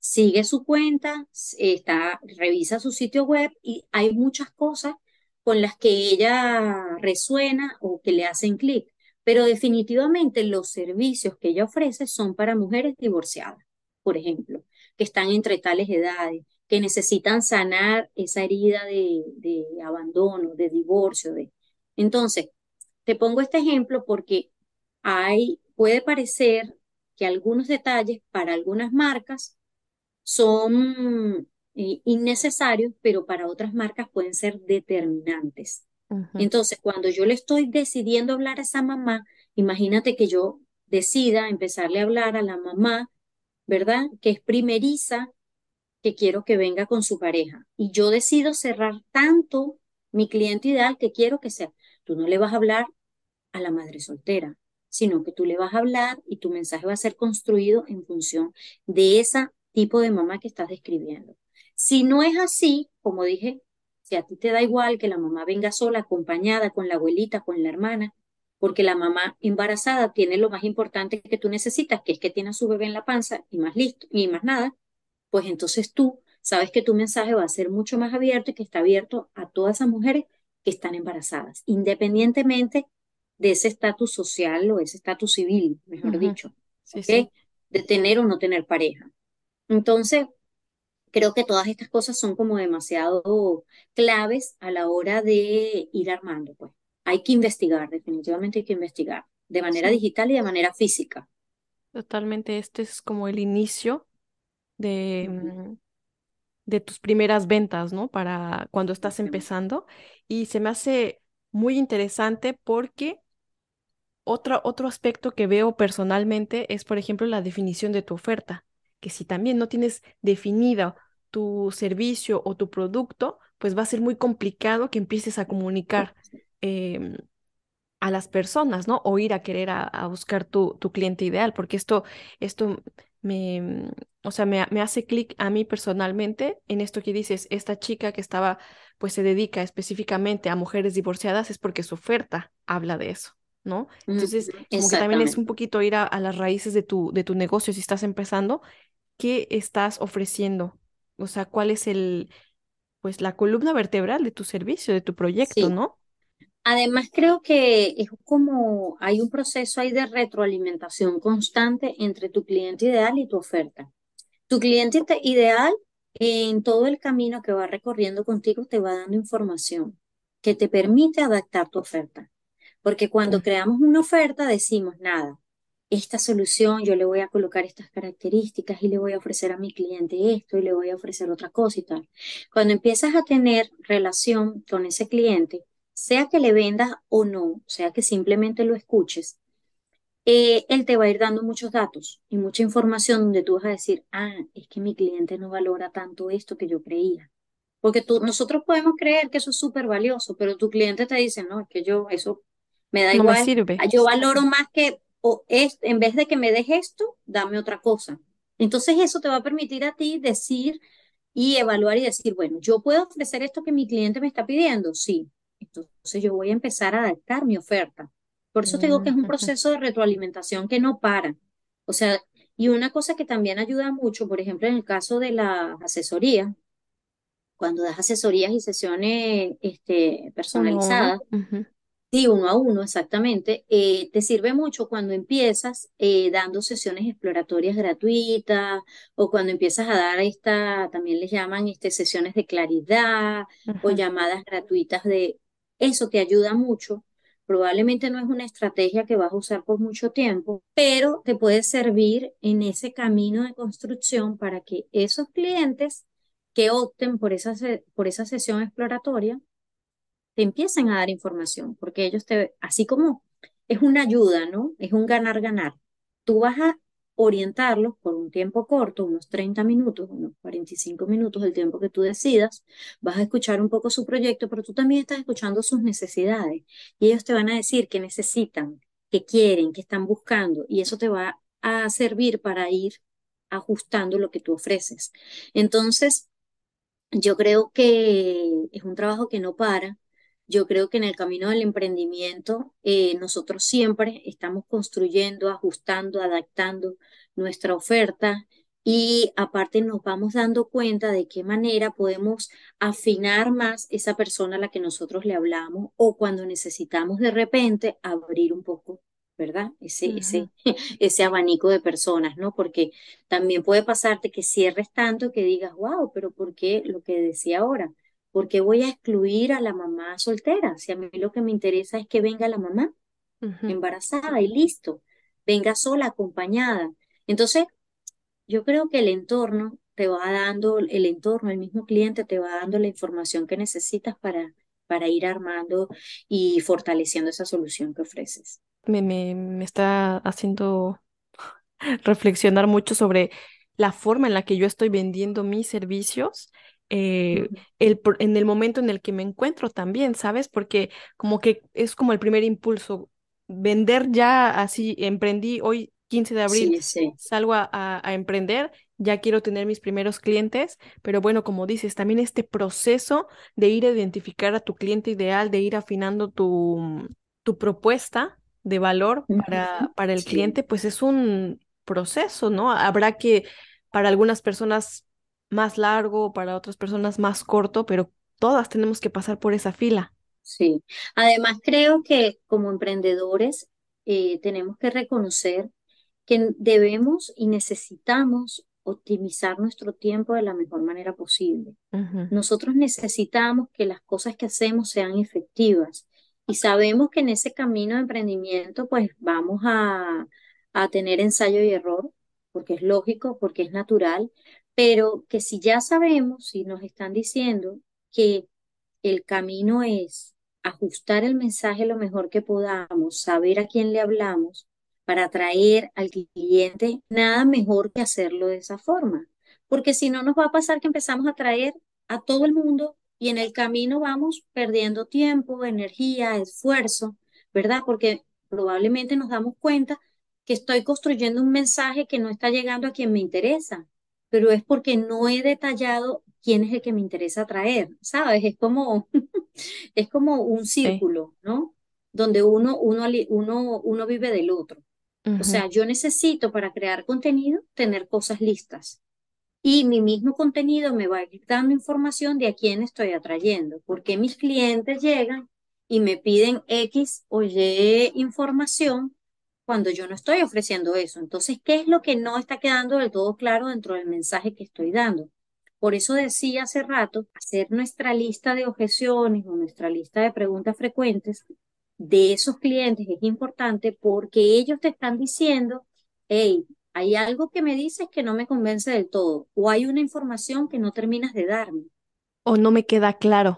sigue su cuenta, está, revisa su sitio web y hay muchas cosas con las que ella resuena o que le hacen clic pero definitivamente los servicios que ella ofrece son para mujeres divorciadas, por ejemplo, que están entre tales edades, que necesitan sanar esa herida de, abandono, de divorcio. De... Entonces, te pongo este ejemplo porque hay, puede parecer que algunos detalles para algunas marcas son eh, innecesarios, pero para otras marcas pueden ser determinantes. Entonces, cuando yo le estoy decidiendo hablar a esa mamá, imagínate que yo decida empezarle a hablar a la mamá, ¿verdad? Que es primeriza, que quiero que venga con su pareja. Y yo decido cerrar tanto mi cliente ideal que quiero que sea. Tú no le vas a hablar a la madre soltera, sino que tú le vas a hablar y tu mensaje va a ser construido en función de ese tipo de mamá que estás describiendo. Si no es así, como dije si a ti te da igual que la mamá venga sola, acompañada con la abuelita, con la hermana, porque la mamá embarazada tiene lo más importante que tú necesitas, que es que tiene a su bebé en la panza y más listo, y más nada, pues entonces tú sabes que tu mensaje va a ser mucho más abierto y que está abierto a todas esas mujeres que están embarazadas, independientemente de ese estatus social o ese estatus civil, mejor dicho, de tener o no tener pareja. Entonces, creo que todas estas cosas son como demasiado claves a la hora de ir armando, pues. Hay que investigar, definitivamente hay que investigar, de manera digital y de manera física. Totalmente, este es como el inicio de, mm, de tus primeras ventas, ¿no? Para cuando estás empezando. Y se me hace muy interesante porque otro, otro aspecto que veo personalmente es, por ejemplo, la definición de tu oferta que si también no tienes definida tu servicio o tu producto, pues va a ser muy complicado que empieces a comunicar em, a las personas, ¿no? O ir a querer a, buscar tu, tu, cliente ideal, porque esto, esto me, o sea, me, me hace clic a mí personalmente en esto que dices, esta chica que estaba, pues se dedica específicamente a mujeres divorciadas es porque su oferta habla de eso. ¿no? Entonces, como que también es un poquito ir a, a, las raíces de tu, de tu negocio si estás empezando qué estás ofreciendo, o sea, cuál es el, pues la columna vertebral de tu servicio, de tu proyecto, ¿no? Además, creo que es como hay un proceso ahí de retroalimentación constante entre tu cliente ideal y tu oferta. Tu cliente ideal, en todo el camino que va recorriendo contigo, te va dando información que te permite adaptar tu oferta. Porque cuando creamos una oferta decimos, nada, esta solución, yo le voy a colocar estas características y le voy a ofrecer a mi cliente esto y le voy a ofrecer otra cosa y tal. Cuando empiezas a tener relación con ese cliente, sea que le vendas o no, sea que simplemente lo escuches, eh, él te va a ir dando muchos datos y mucha información donde tú vas a decir, ah, es que mi cliente no valora tanto esto que yo creía. Porque tú, nosotros podemos creer que eso es súper valioso, pero tu cliente te dice, no, es que yo, eso me da No me igual, sirve. ah, yo valoro más que, o es, en vez de que me des esto, dame otra cosa. Entonces eso te va a permitir a ti decir y evaluar y decir, bueno, yo puedo ofrecer esto que mi cliente me está pidiendo, sí. Entonces yo voy a empezar a adaptar mi oferta. Por eso te digo que es un Ujú. proceso de retroalimentación que no para. O sea, y una cosa que también ayuda mucho, por ejemplo, en el caso de la asesoría, cuando das asesorías y sesiones este, personalizadas, Ujú. Sí, uno a uno, exactamente. Eh, te sirve mucho cuando empiezas eh, dando sesiones exploratorias gratuitas o cuando empiezas a dar esta, también les llaman este, sesiones de claridad o llamadas gratuitas de... Eso te ayuda mucho. Probablemente no es una estrategia que vas a usar por mucho tiempo, pero te puede servir en ese camino de construcción para que esos clientes que opten por esa, por esa sesión exploratoria te empiecen a dar información, porque ellos te, así como es una ayuda, ¿no? Es un ganar-ganar. Tú vas a orientarlos por un tiempo corto, unos 30 minutos, unos 45 minutos, el tiempo que tú decidas, vas a escuchar un poco su proyecto, pero tú también estás escuchando sus necesidades y ellos te van a decir qué necesitan, qué quieren, qué están buscando y eso te va a servir para ir ajustando lo que tú ofreces. Entonces, yo creo que es un trabajo que no para. Yo creo que en el camino del emprendimiento eh, nosotros siempre estamos construyendo, ajustando, adaptando nuestra oferta y aparte nos vamos dando cuenta de qué manera podemos afinar más esa persona a la que nosotros le hablamos o cuando necesitamos de repente abrir un poco, ¿verdad? Ese, ese, ese abanico de personas, ¿no? Porque también puede pasarte que cierres tanto que digas, wow, pero ¿por qué lo que decía ahora? ¿Por qué voy a excluir a la mamá soltera? Si a mí lo que me interesa es que venga la mamá embarazada y listo, venga sola, acompañada. Entonces, yo creo que el entorno te va dando, el entorno, el mismo cliente te va dando la información que necesitas para, para ir armando y fortaleciendo esa solución que ofreces. Me, me, me está haciendo reflexionar mucho sobre la forma en la que yo estoy vendiendo mis servicios, eh, el, en el momento en el que me encuentro también, ¿sabes? Porque como que es como el primer impulso, vender ya así, emprendí hoy 15 de abril, Sí, sí, salgo a, a- a emprender, ya quiero tener mis primeros clientes, pero bueno, como dices, también este proceso de ir a identificar a tu cliente ideal, de ir afinando tu, tu propuesta de valor para, para el sí. cliente, pues es un proceso, ¿no? Habrá que, para algunas personas más largo, para otras personas más corto, pero todas tenemos que pasar por esa fila. Sí, además creo que como emprendedores eh, tenemos que reconocer que debemos y necesitamos optimizar nuestro tiempo de la mejor manera posible. Ujú, Nosotros necesitamos que las cosas que hacemos sean efectivas y sabemos que en ese camino de emprendimiento pues vamos a, a tener ensayo y error, porque es lógico, porque es natural, pero que si ya sabemos, si nos están diciendo que el camino es ajustar el mensaje lo mejor que podamos, saber a quién le hablamos para atraer al cliente, nada mejor que hacerlo de esa forma. Porque si no, nos va a pasar que empezamos a atraer a todo el mundo y en el camino vamos perdiendo tiempo, energía, esfuerzo, ¿verdad? Porque probablemente nos damos cuenta que estoy construyendo un mensaje que no está llegando a quien me interesa, pero es porque no he detallado quién es el que me interesa atraer, ¿sabes? Es como, es como un Sí. círculo, ¿no? Donde uno, uno, uno, uno vive del otro. O ujú. sea, yo necesito para crear contenido tener cosas listas. Y mi mismo contenido me va dando información de a quién estoy atrayendo, porque mis clientes llegan y me piden X o Y información cuando yo no estoy ofreciendo eso. Entonces, ¿qué es lo que no está quedando del todo claro dentro del mensaje que estoy dando? Por eso decía hace rato, hacer nuestra lista de objeciones o nuestra lista de preguntas frecuentes de esos clientes es importante porque ellos te están diciendo, hey, hay algo que me dices que no me convence del todo, o hay una información que no terminas de darme, O no me queda claro,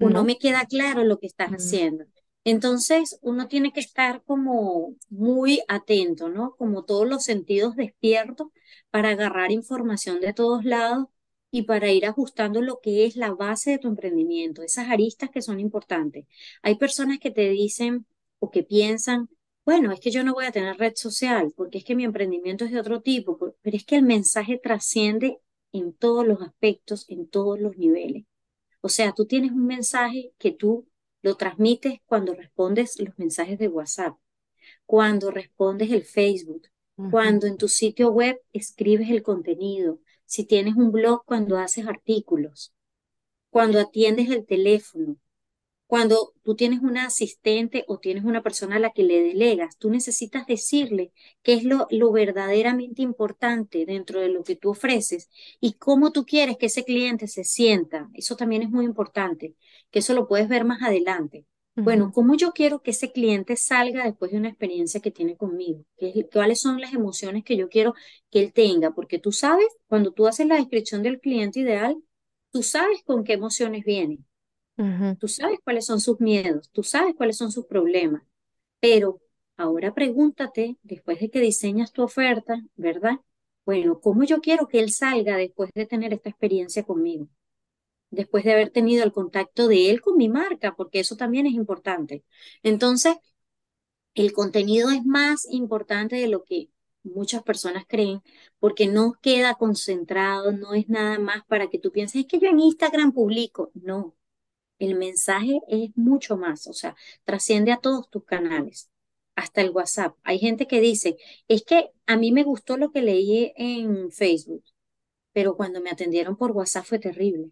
o no ¿no? me queda claro lo que estás Mm. haciendo. Entonces, uno tiene que estar como muy atento, ¿no? Como todos los sentidos despiertos para agarrar información de todos lados y para ir ajustando lo que es la base de tu emprendimiento, esas aristas que son importantes. Hay personas que te dicen o que piensan, bueno, es que yo no voy a tener red social porque es que mi emprendimiento es de otro tipo, pero es que el mensaje trasciende en todos los aspectos, en todos los niveles. O sea, tú tienes un mensaje que tú lo transmites cuando respondes los mensajes de WhatsApp, cuando respondes el Facebook, cuando en tu sitio web escribes el contenido, si tienes un blog cuando haces artículos, cuando atiendes el teléfono, cuando tú tienes una asistente o tienes una persona a la que le delegas, tú necesitas decirle qué es lo, lo, verdaderamente importante dentro de lo que tú ofreces y cómo tú quieres que ese cliente se sienta. Eso también es muy importante, que eso lo puedes ver más adelante. Bueno, ¿cómo yo quiero que ese cliente salga después de una experiencia que tiene conmigo? ¿Cuáles son las emociones que yo quiero que él tenga? Porque tú sabes, cuando tú haces la descripción del cliente ideal, tú sabes con qué emociones viene. Tú sabes cuáles son sus miedos, tú sabes cuáles son sus problemas. Pero ahora pregúntate, después de que diseñas tu oferta, ¿verdad? Bueno, ¿cómo yo quiero que él salga después de tener esta experiencia conmigo? después de haber tenido el contacto de él con mi marca, porque eso también es importante. Entonces, el contenido es más importante de lo que muchas personas creen, porque no queda concentrado, no es nada más para que tú pienses, es que yo en Instagram publico. No, el mensaje es mucho más, o sea, trasciende a todos tus canales, hasta el WhatsApp. Hay gente que dice, es que a mí me gustó lo que leí en Facebook, pero cuando me atendieron por WhatsApp fue terrible.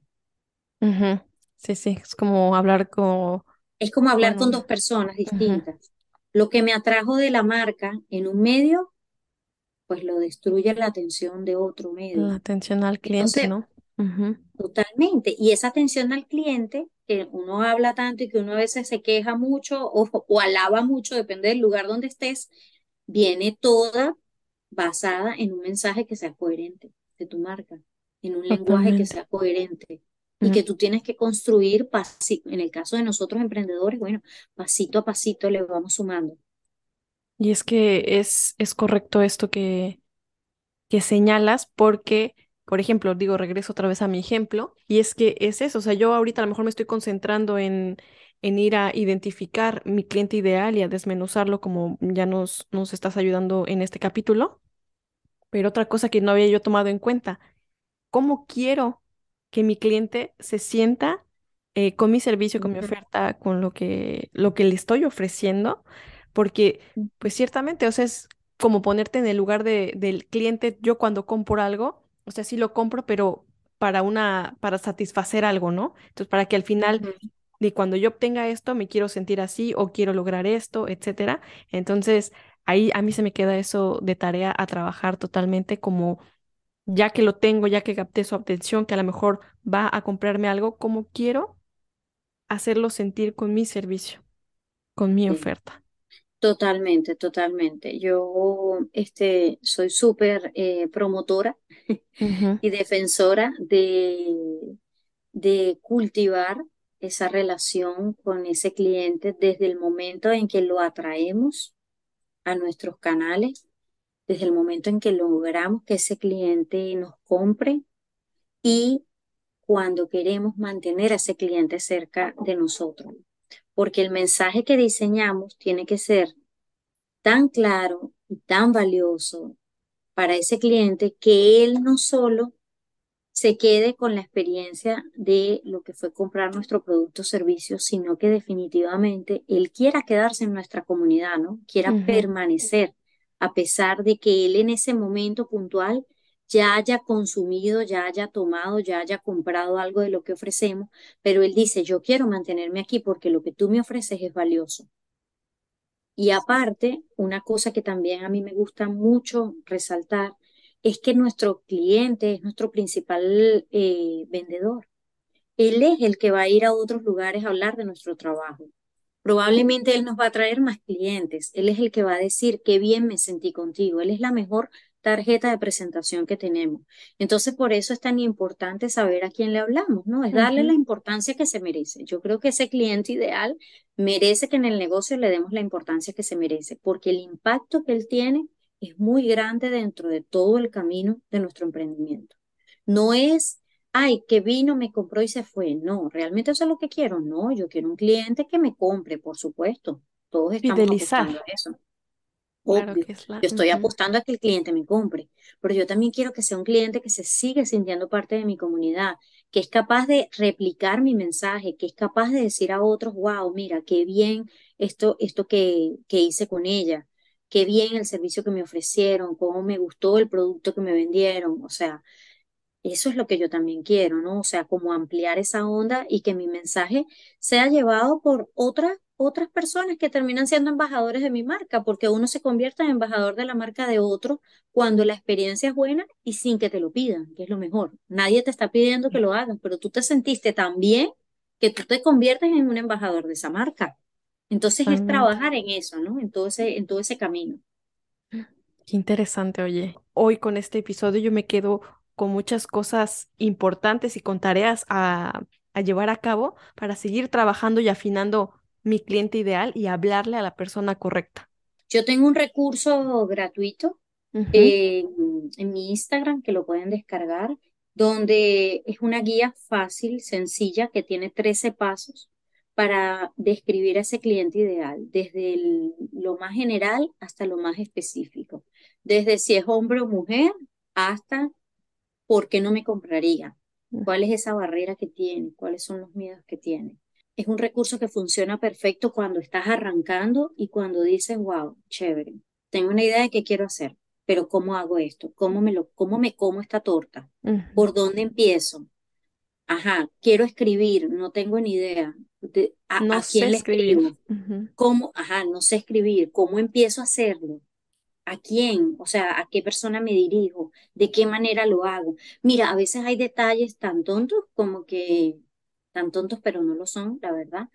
Sí, sí, es como hablar con... Es como hablar con dos personas distintas. Lo que me atrajo de la marca en un medio, pues lo destruye la atención de otro medio. La atención al cliente, ¿no? Totalmente. Y esa atención al cliente, que uno habla tanto y que uno a veces se queja mucho o, o alaba mucho, depende del lugar donde estés, viene toda basada en un mensaje que sea coherente de tu marca, en un lenguaje que sea coherente y que tú tienes que construir pasito. En el caso de nosotros emprendedores, bueno, pasito a pasito le vamos sumando. Y es que es, es correcto esto que, que señalas porque, por ejemplo, digo, regreso otra vez a mi ejemplo, y es que es eso, o sea, yo ahorita a lo mejor me estoy concentrando en, en ir a identificar mi cliente ideal y a desmenuzarlo como ya nos, nos estás ayudando en este capítulo, pero otra cosa que no había yo tomado en cuenta, ¿cómo quiero que mi cliente se sienta eh, con mi servicio, con mi oferta, con lo que, lo que le estoy ofreciendo, porque pues ciertamente, o sea, es como ponerte en el lugar de, del cliente, yo cuando compro algo, o sea, sí lo compro, pero para una, para satisfacer algo, ¿no? Entonces, para que al final de cuando yo obtenga esto, me quiero sentir así o quiero lograr esto, etcétera. Entonces, ahí a mí se me queda eso de tarea a trabajar totalmente como ya que lo tengo, ya que capté su atención, que a lo mejor va a comprarme algo, ¿cómo quiero hacerlo sentir con mi servicio, con mi oferta? Totalmente, totalmente. Yo este, soy súper eh, promotora y defensora de, de cultivar esa relación con ese cliente desde el momento en que lo atraemos a nuestros canales desde el momento en que logramos que ese cliente nos compre y cuando queremos mantener a ese cliente cerca de nosotros. Porque el mensaje que diseñamos tiene que ser tan claro y tan valioso para ese cliente que él no solo se quede con la experiencia de lo que fue comprar nuestro producto o servicio, sino que definitivamente él quiera quedarse en nuestra comunidad, ¿no? Quiera permanecer a pesar de que él en ese momento puntual ya haya consumido, ya haya tomado, ya haya comprado algo de lo que ofrecemos, pero él dice, yo quiero mantenerme aquí porque lo que tú me ofreces es valioso. Y aparte, una cosa que también a mí me gusta mucho resaltar es que nuestro cliente es nuestro principal eh, vendedor. Él es el que va a ir a otros lugares a hablar de nuestro trabajo. Probablemente Él nos va a traer más clientes. Él es el que va a decir qué bien me sentí contigo. Él es la mejor tarjeta de presentación que tenemos. Entonces, por eso es tan importante saber a quién le hablamos, ¿no? Es darle la importancia que se merece. Yo creo que ese cliente ideal merece que en el negocio le demos la importancia que se merece, porque el impacto que él tiene es muy grande dentro de todo el camino de nuestro emprendimiento. No es ay, que vino, me compró y se fue. No, realmente eso es lo que quiero. No, yo quiero un cliente que me compre, por supuesto. Todos estamos apostando a Obvio. Yo estoy apostando a que el cliente me compre, pero yo también quiero que sea un cliente que se sigue sintiendo parte de mi comunidad, que es capaz de replicar mi mensaje, que es capaz de decir a otros, wow, mira, qué bien esto, esto que, que hice con ella, qué bien el servicio que me ofrecieron, cómo me gustó el producto que me vendieron. O sea, eso es lo que yo también quiero, ¿no? O sea, como ampliar esa onda y que mi mensaje sea llevado por otras otras personas que terminan siendo embajadores de mi marca, porque uno se convierte en embajador de la marca de otro cuando la experiencia es buena y sin que te lo pidan, que es lo mejor. Nadie te está pidiendo que lo hagas, pero tú te sentiste tan bien que tú te conviertes en un embajador de esa marca. Entonces es trabajar en eso, ¿no? En todo ese, en todo ese camino. Qué interesante, oye. Hoy con este episodio yo me quedo con muchas cosas importantes y con tareas a, a llevar a cabo para seguir trabajando y afinando mi cliente ideal y hablarle a la persona correcta. Yo tengo un recurso gratuito en mi Instagram que lo pueden descargar, donde es una guía fácil, sencilla, que tiene 13 pasos para describir a ese cliente ideal, desde lo más general hasta lo más específico, desde si es hombre o mujer hasta por qué no me compraría, cuál es esa barrera que tiene, cuáles son los miedos que tiene. Es un recurso que funciona perfecto cuando estás arrancando y cuando dices, wow, chévere, tengo una idea de qué quiero hacer, pero ¿cómo hago esto? ¿Cómo me, lo, cómo me como esta torta? ¿Por dónde empiezo? Ajá, quiero escribir, no tengo ni idea a, no quién le escribo, cómo, ajá, no sé escribir, cómo empiezo a hacerlo, a quién, o sea, a qué persona me dirijo, de qué manera lo hago. Mira, a veces hay detalles tan tontos como que, tan tontos, pero no lo son, la verdad,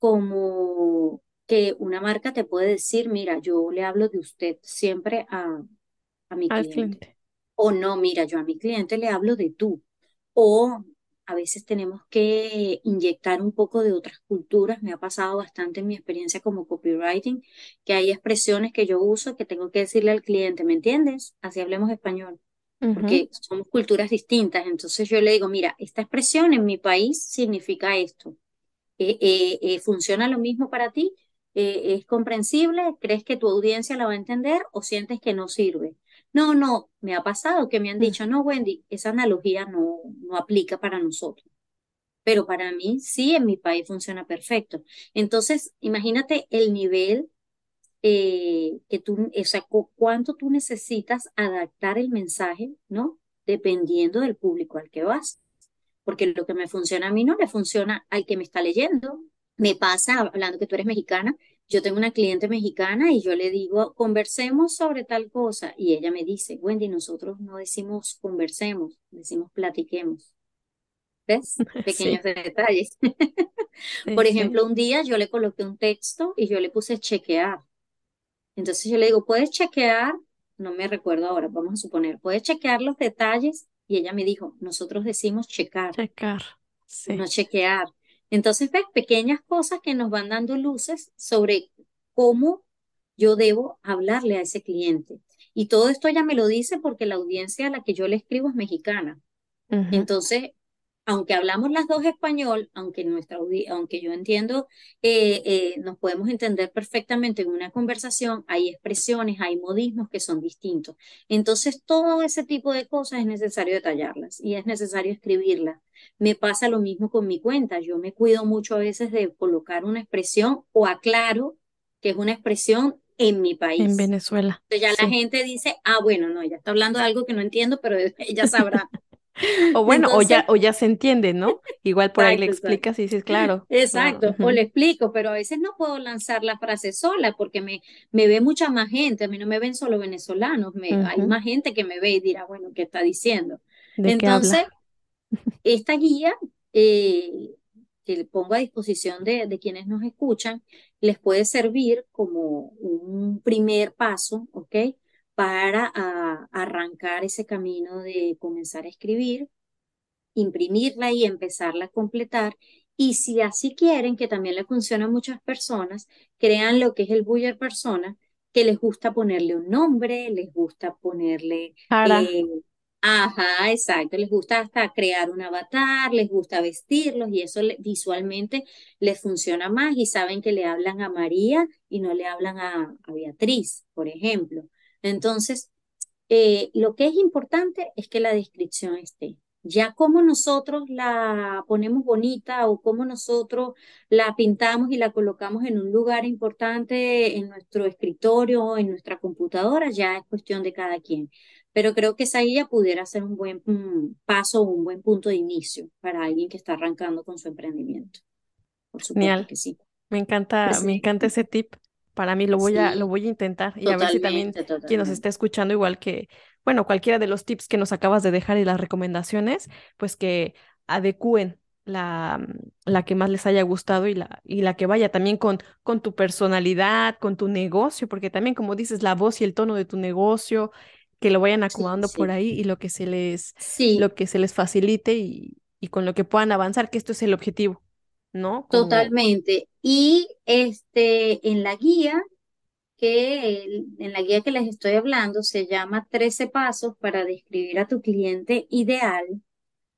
como que una marca te puede decir, mira, yo le hablo de usted siempre a, a mi cliente. cliente. O no, mira, yo a mi cliente le hablo de tú. O a veces tenemos que inyectar un poco de otras culturas. Me ha pasado bastante en mi experiencia como copywriting, que hay expresiones que yo uso que tengo que decirle al cliente, ¿me entiendes? Así hablemos español, porque somos culturas distintas. Entonces yo le digo, mira, esta expresión en mi país significa esto. Eh, eh, eh, ¿Funciona lo mismo para ti? ¿Es comprensible? ¿Crees que tu audiencia la va a entender o sientes que no sirve? No, no, me ha pasado que me han mm. dicho, no, Wendy, esa analogía no, no aplica para nosotros. Pero para mí sí, en mi país funciona perfecto. Entonces, imagínate el nivel eh, que tú, o sea, cuánto tú necesitas adaptar el mensaje, ¿no? Dependiendo del público al que vas. Porque lo que me funciona a mí no le funciona al que me está leyendo. Me pasa, hablando que tú eres mexicana, yo tengo una cliente mexicana y yo le digo, conversemos sobre tal cosa. Y ella me dice, Wendy, nosotros no decimos conversemos, decimos platiquemos. ¿Ves? Pequeños detalles. Por ejemplo, un día yo le coloqué un texto y yo le puse chequear. Entonces yo le digo, ¿puedes chequear? No me recuerdo ahora, vamos a suponer, ¿puedes chequear los detalles? Y ella me dijo, nosotros decimos checar. Checar, sí. No chequear. Entonces, ves pequeñas cosas que nos van dando luces sobre cómo yo debo hablarle a ese cliente. Y todo esto ella me lo dice porque la audiencia a la que yo le escribo es mexicana. Entonces, aunque hablamos las dos español, aunque, nuestra, aunque yo entiendo, eh, eh, nos podemos entender perfectamente en una conversación, hay expresiones, hay modismos que son distintos. Entonces, todo ese tipo de cosas es necesario detallarlas y es necesario escribirlas. Me pasa lo mismo con mi cuenta. Yo me cuido mucho a veces de colocar una expresión o aclaro que es una expresión en mi país. En Venezuela. Entonces ya la gente dice, ah, bueno, no, ella está hablando de algo que no entiendo, pero ella sabrá. O bueno, o, ya, o ya se entiende, ¿no? Igual por ahí le explicas y dices, claro. Exacto, o le explico, pero a veces no puedo lanzar la frase sola porque me, me ve mucha más gente, a mí no me ven solo venezolanos, me, hay más gente que me ve y dirá, bueno, ¿qué está diciendo? Entonces, esta guía eh, que pongo a disposición de, de quienes nos escuchan les puede servir como un primer paso, ¿ok? Para ah, arrancar ese camino de comenzar a escribir, imprimirla y empezarla a completar. Y si así quieren, que también le funciona a muchas personas, crean lo que es el buyer persona, que les gusta ponerle un nombre, les gusta ponerle... Eh, Ajá, exacto. Les gusta hasta crear un avatar, les gusta vestirlos y eso visualmente les funciona más y saben que le hablan a María y no le hablan a, Beatriz, por ejemplo. Entonces, eh, lo que es importante es que la descripción esté. Ya como nosotros la ponemos bonita o como nosotros la pintamos y la colocamos en un lugar importante en nuestro escritorio o en nuestra computadora, ya es cuestión de cada quien pero creo que esa guía pudiera ser un buen mm, paso o un buen punto de inicio para alguien que está arrancando con su emprendimiento. Por supuesto que sí. Me encanta, me encanta ese tip. Para mí lo voy a, lo voy a intentar y a ver si también quien nos esté escuchando, igual que, bueno, cualquiera de los tips que nos acabas de dejar y las recomendaciones, pues que adecúen la, la que más les haya gustado y la, y la que vaya también con, con tu personalidad, con tu negocio, porque también como dices, la voz y el tono de tu negocio, que lo vayan acomodando por ahí y lo que se les, lo que se les facilite y, y, con lo que puedan avanzar, que esto es el objetivo, Totalmente. Y este, en la guía, que en la guía que les estoy hablando, se llama 13 pasos para describir a tu cliente ideal.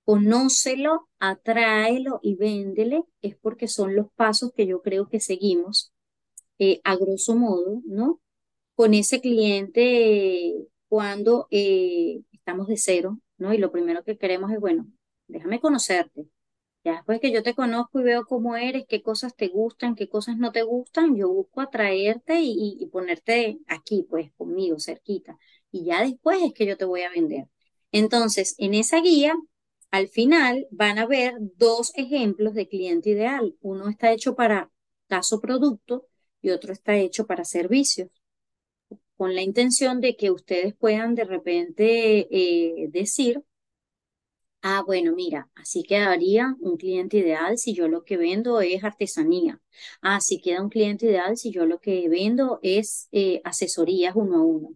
Conócelo, atráelo y véndele, es porque son los pasos que yo creo que seguimos, eh, a grosso modo, ¿no? Con ese cliente cuando eh, estamos de cero, ¿no? Y lo primero que queremos es, bueno, déjame conocerte. Ya después que yo te conozco y veo cómo eres, qué cosas te gustan, qué cosas no te gustan, yo busco atraerte y, ponerte aquí, pues, conmigo, cerquita. Y ya después es que yo te voy a vender. Entonces, en esa guía, al final van a ver dos ejemplos de cliente ideal. Uno está hecho para caso producto y otro está hecho para servicios con la intención de que ustedes puedan de repente eh, decir, ah, bueno, mira, así quedaría un cliente ideal si yo lo que vendo es artesanía. Ah, así queda un cliente ideal si yo lo que vendo es eh, asesorías uno a uno.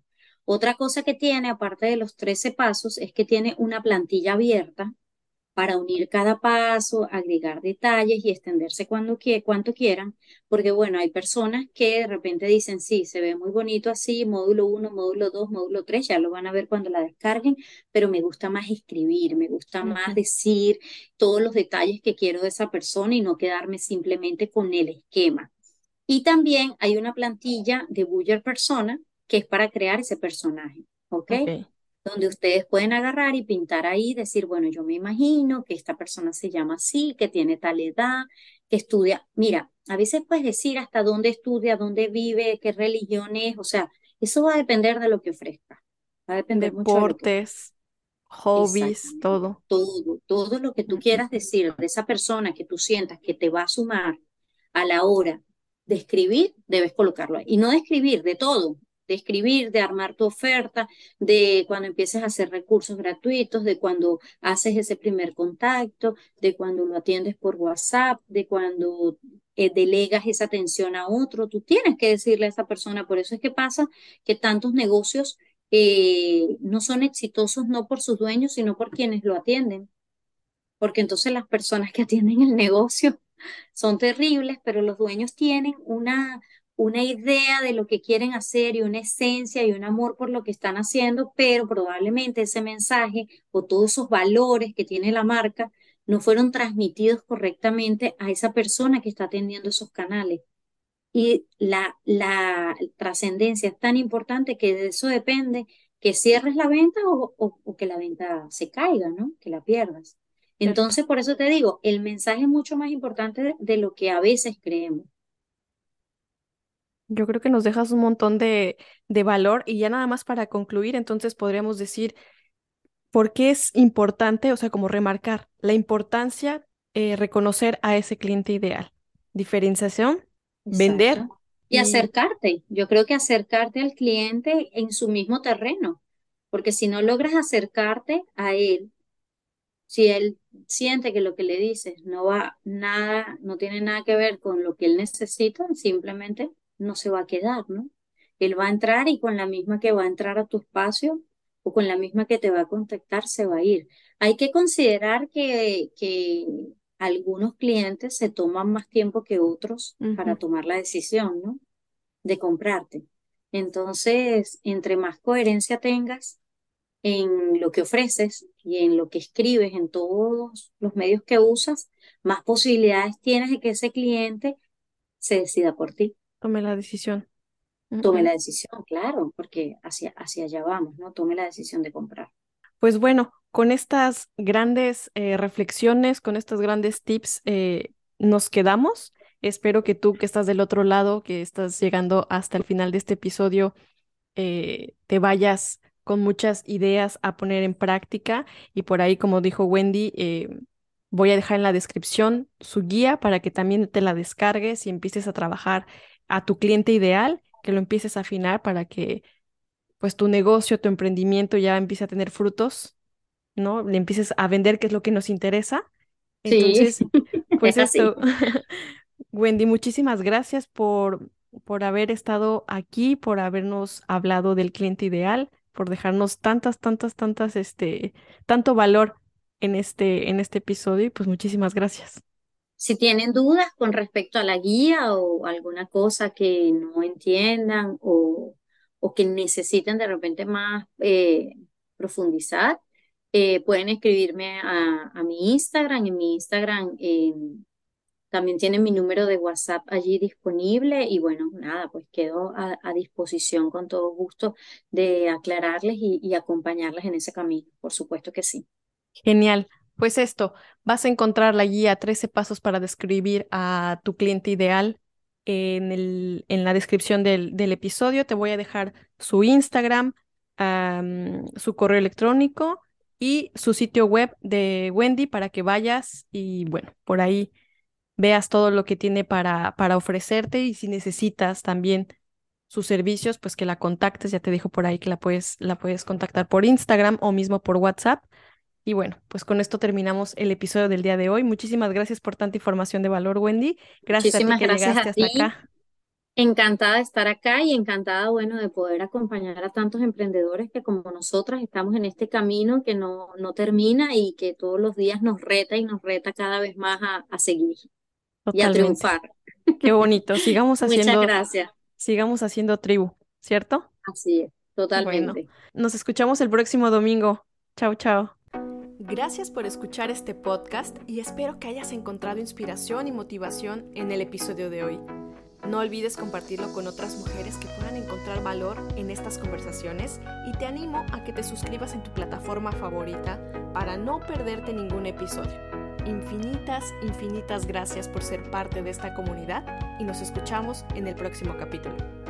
Otra cosa que tiene, aparte de los 13 pasos, es que tiene una plantilla abierta para unir cada paso, agregar detalles y extenderse cuando cuanto quieran, porque bueno, hay personas que de repente dicen, sí, se ve muy bonito así, módulo 1, módulo 2, módulo 3, ya lo van a ver cuando la descarguen, pero me gusta más escribir, me gusta más decir todos los detalles que quiero de esa persona y no quedarme simplemente con el esquema. Y también hay una plantilla de Buyer Persona que es para crear ese personaje, ¿ok? okay donde ustedes pueden agarrar y pintar ahí, decir, bueno, yo me imagino que esta persona se llama así, que tiene tal edad, que estudia. Mira, a veces puedes decir hasta dónde estudia, dónde vive, qué religión es, o sea, eso va a depender de lo que ofrezca. Va a depender Deportes, hobbies, todo. Todo, todo lo que tú quieras decir de esa persona que tú sientas que te va a sumar a la hora de escribir, debes colocarlo ahí. Y no de escribir, de todo, de escribir, de armar tu oferta, de cuando empieces a hacer recursos gratuitos, de cuando haces ese primer contacto, de cuando lo atiendes por WhatsApp, de cuando eh, delegas esa atención a otro. Tú tienes que decirle a esa persona, por eso es que pasa que tantos negocios eh, no son exitosos no por sus dueños, sino por quienes lo atienden. Porque entonces las personas que atienden el negocio son terribles, pero los dueños tienen una, una idea de lo que quieren hacer y una esencia y un amor por lo que están haciendo, pero probablemente ese mensaje o todos esos valores que tiene la marca no fueron transmitidos correctamente a esa persona que está atendiendo esos canales. Y la, la trascendencia es tan importante que de eso depende que cierres la venta o, que la venta se caiga, ¿no? Que la pierdas. Entonces, por eso te digo, el mensaje es mucho más importante de lo que a veces creemos. Yo creo que nos dejas un montón de, de valor y ya nada más para concluir, entonces podríamos decir por qué es importante, o sea, como remarcar la importancia eh, reconocer a ese cliente ideal. Diferenciación, vender. Y, acercarte. Yo creo que acercarte al cliente en su mismo terreno, porque si no logras acercarte a él, si él siente que lo que le dices no va nada, no tiene nada que ver con lo que él necesita, simplemente no se va a quedar, ¿no? Él va a entrar y con la misma que va a entrar a tu espacio o con la misma que te va a contactar, se va a ir. Hay que considerar que, que algunos clientes se toman más tiempo que otros para tomar la decisión, ¿no? De comprarte. Entonces, entre más coherencia tengas en lo que ofreces y en lo que escribes, en todos los medios que usas, más posibilidades tienes de que ese cliente se decida por ti. Tome la decisión. Tome la decisión, claro, porque hacia, hacia allá vamos, ¿no? Tome la decisión de comprar. Pues bueno, con estas grandes eh, reflexiones, con estos grandes tips, eh, nos quedamos. Espero que tú que estás del otro lado, que estás llegando hasta el final de este episodio, eh, te vayas con muchas ideas a poner en práctica y por ahí, como dijo Wendy, eh, voy a dejar en la descripción su guía para que también te la descargues y empieces a trabajar a tu cliente ideal, que lo empieces a afinar para que pues tu negocio, tu emprendimiento ya empiece a tener frutos, ¿no? Le empieces a vender, qué es lo que nos interesa. Entonces, pues esto, Wendy, muchísimas gracias por, por haber estado aquí, por habernos hablado del cliente ideal por dejarnos tantas, tantas, tantas, este, tanto valor en este, en este episodio y pues muchísimas gracias. Si tienen dudas con respecto a la guía o alguna cosa que no entiendan o, o que necesiten de repente más eh, profundizar, eh, pueden escribirme a, a, mi Instagram. En mi Instagram también tienen mi número de WhatsApp allí disponible y bueno, nada, pues quedo a, disposición con todo gusto de aclararles y acompañarles en ese camino, por supuesto que sí. Genial. Pues esto, vas a encontrar la guía 13 pasos para describir a tu cliente ideal en, la descripción del, episodio. Te voy a dejar su Instagram, su correo electrónico y su sitio web de Wendy para que vayas y bueno, por ahí veas todo lo que tiene para, ofrecerte y si necesitas también sus servicios, pues que la contactes. Ya te dijo por ahí que la puedes contactar por Instagram o mismo por WhatsApp. Y bueno, pues con esto terminamos el episodio del día de hoy. Muchísimas gracias por tanta información de valor, Wendy. Gracias a ti que llegaste hasta acá. Encantada de estar acá y encantada, bueno, de poder acompañar a tantos emprendedores que como nosotras estamos en este camino que no, no termina y que todos los días nos reta y nos reta cada vez más a seguir y a triunfar. Qué bonito. Sigamos haciendo. Muchas gracias. Sigamos haciendo tribu, ¿cierto? Así es, totalmente. nos escuchamos el próximo domingo. Chao, chao. Gracias por escuchar este podcast y espero que hayas encontrado inspiración y motivación en el episodio de hoy. No olvides compartirlo con otras mujeres que puedan encontrar valor en estas conversaciones y te animo a que te suscribas en tu plataforma favorita para no perderte ningún episodio. Infinitas, infinitas gracias por ser parte de esta comunidad y nos escuchamos en el próximo capítulo.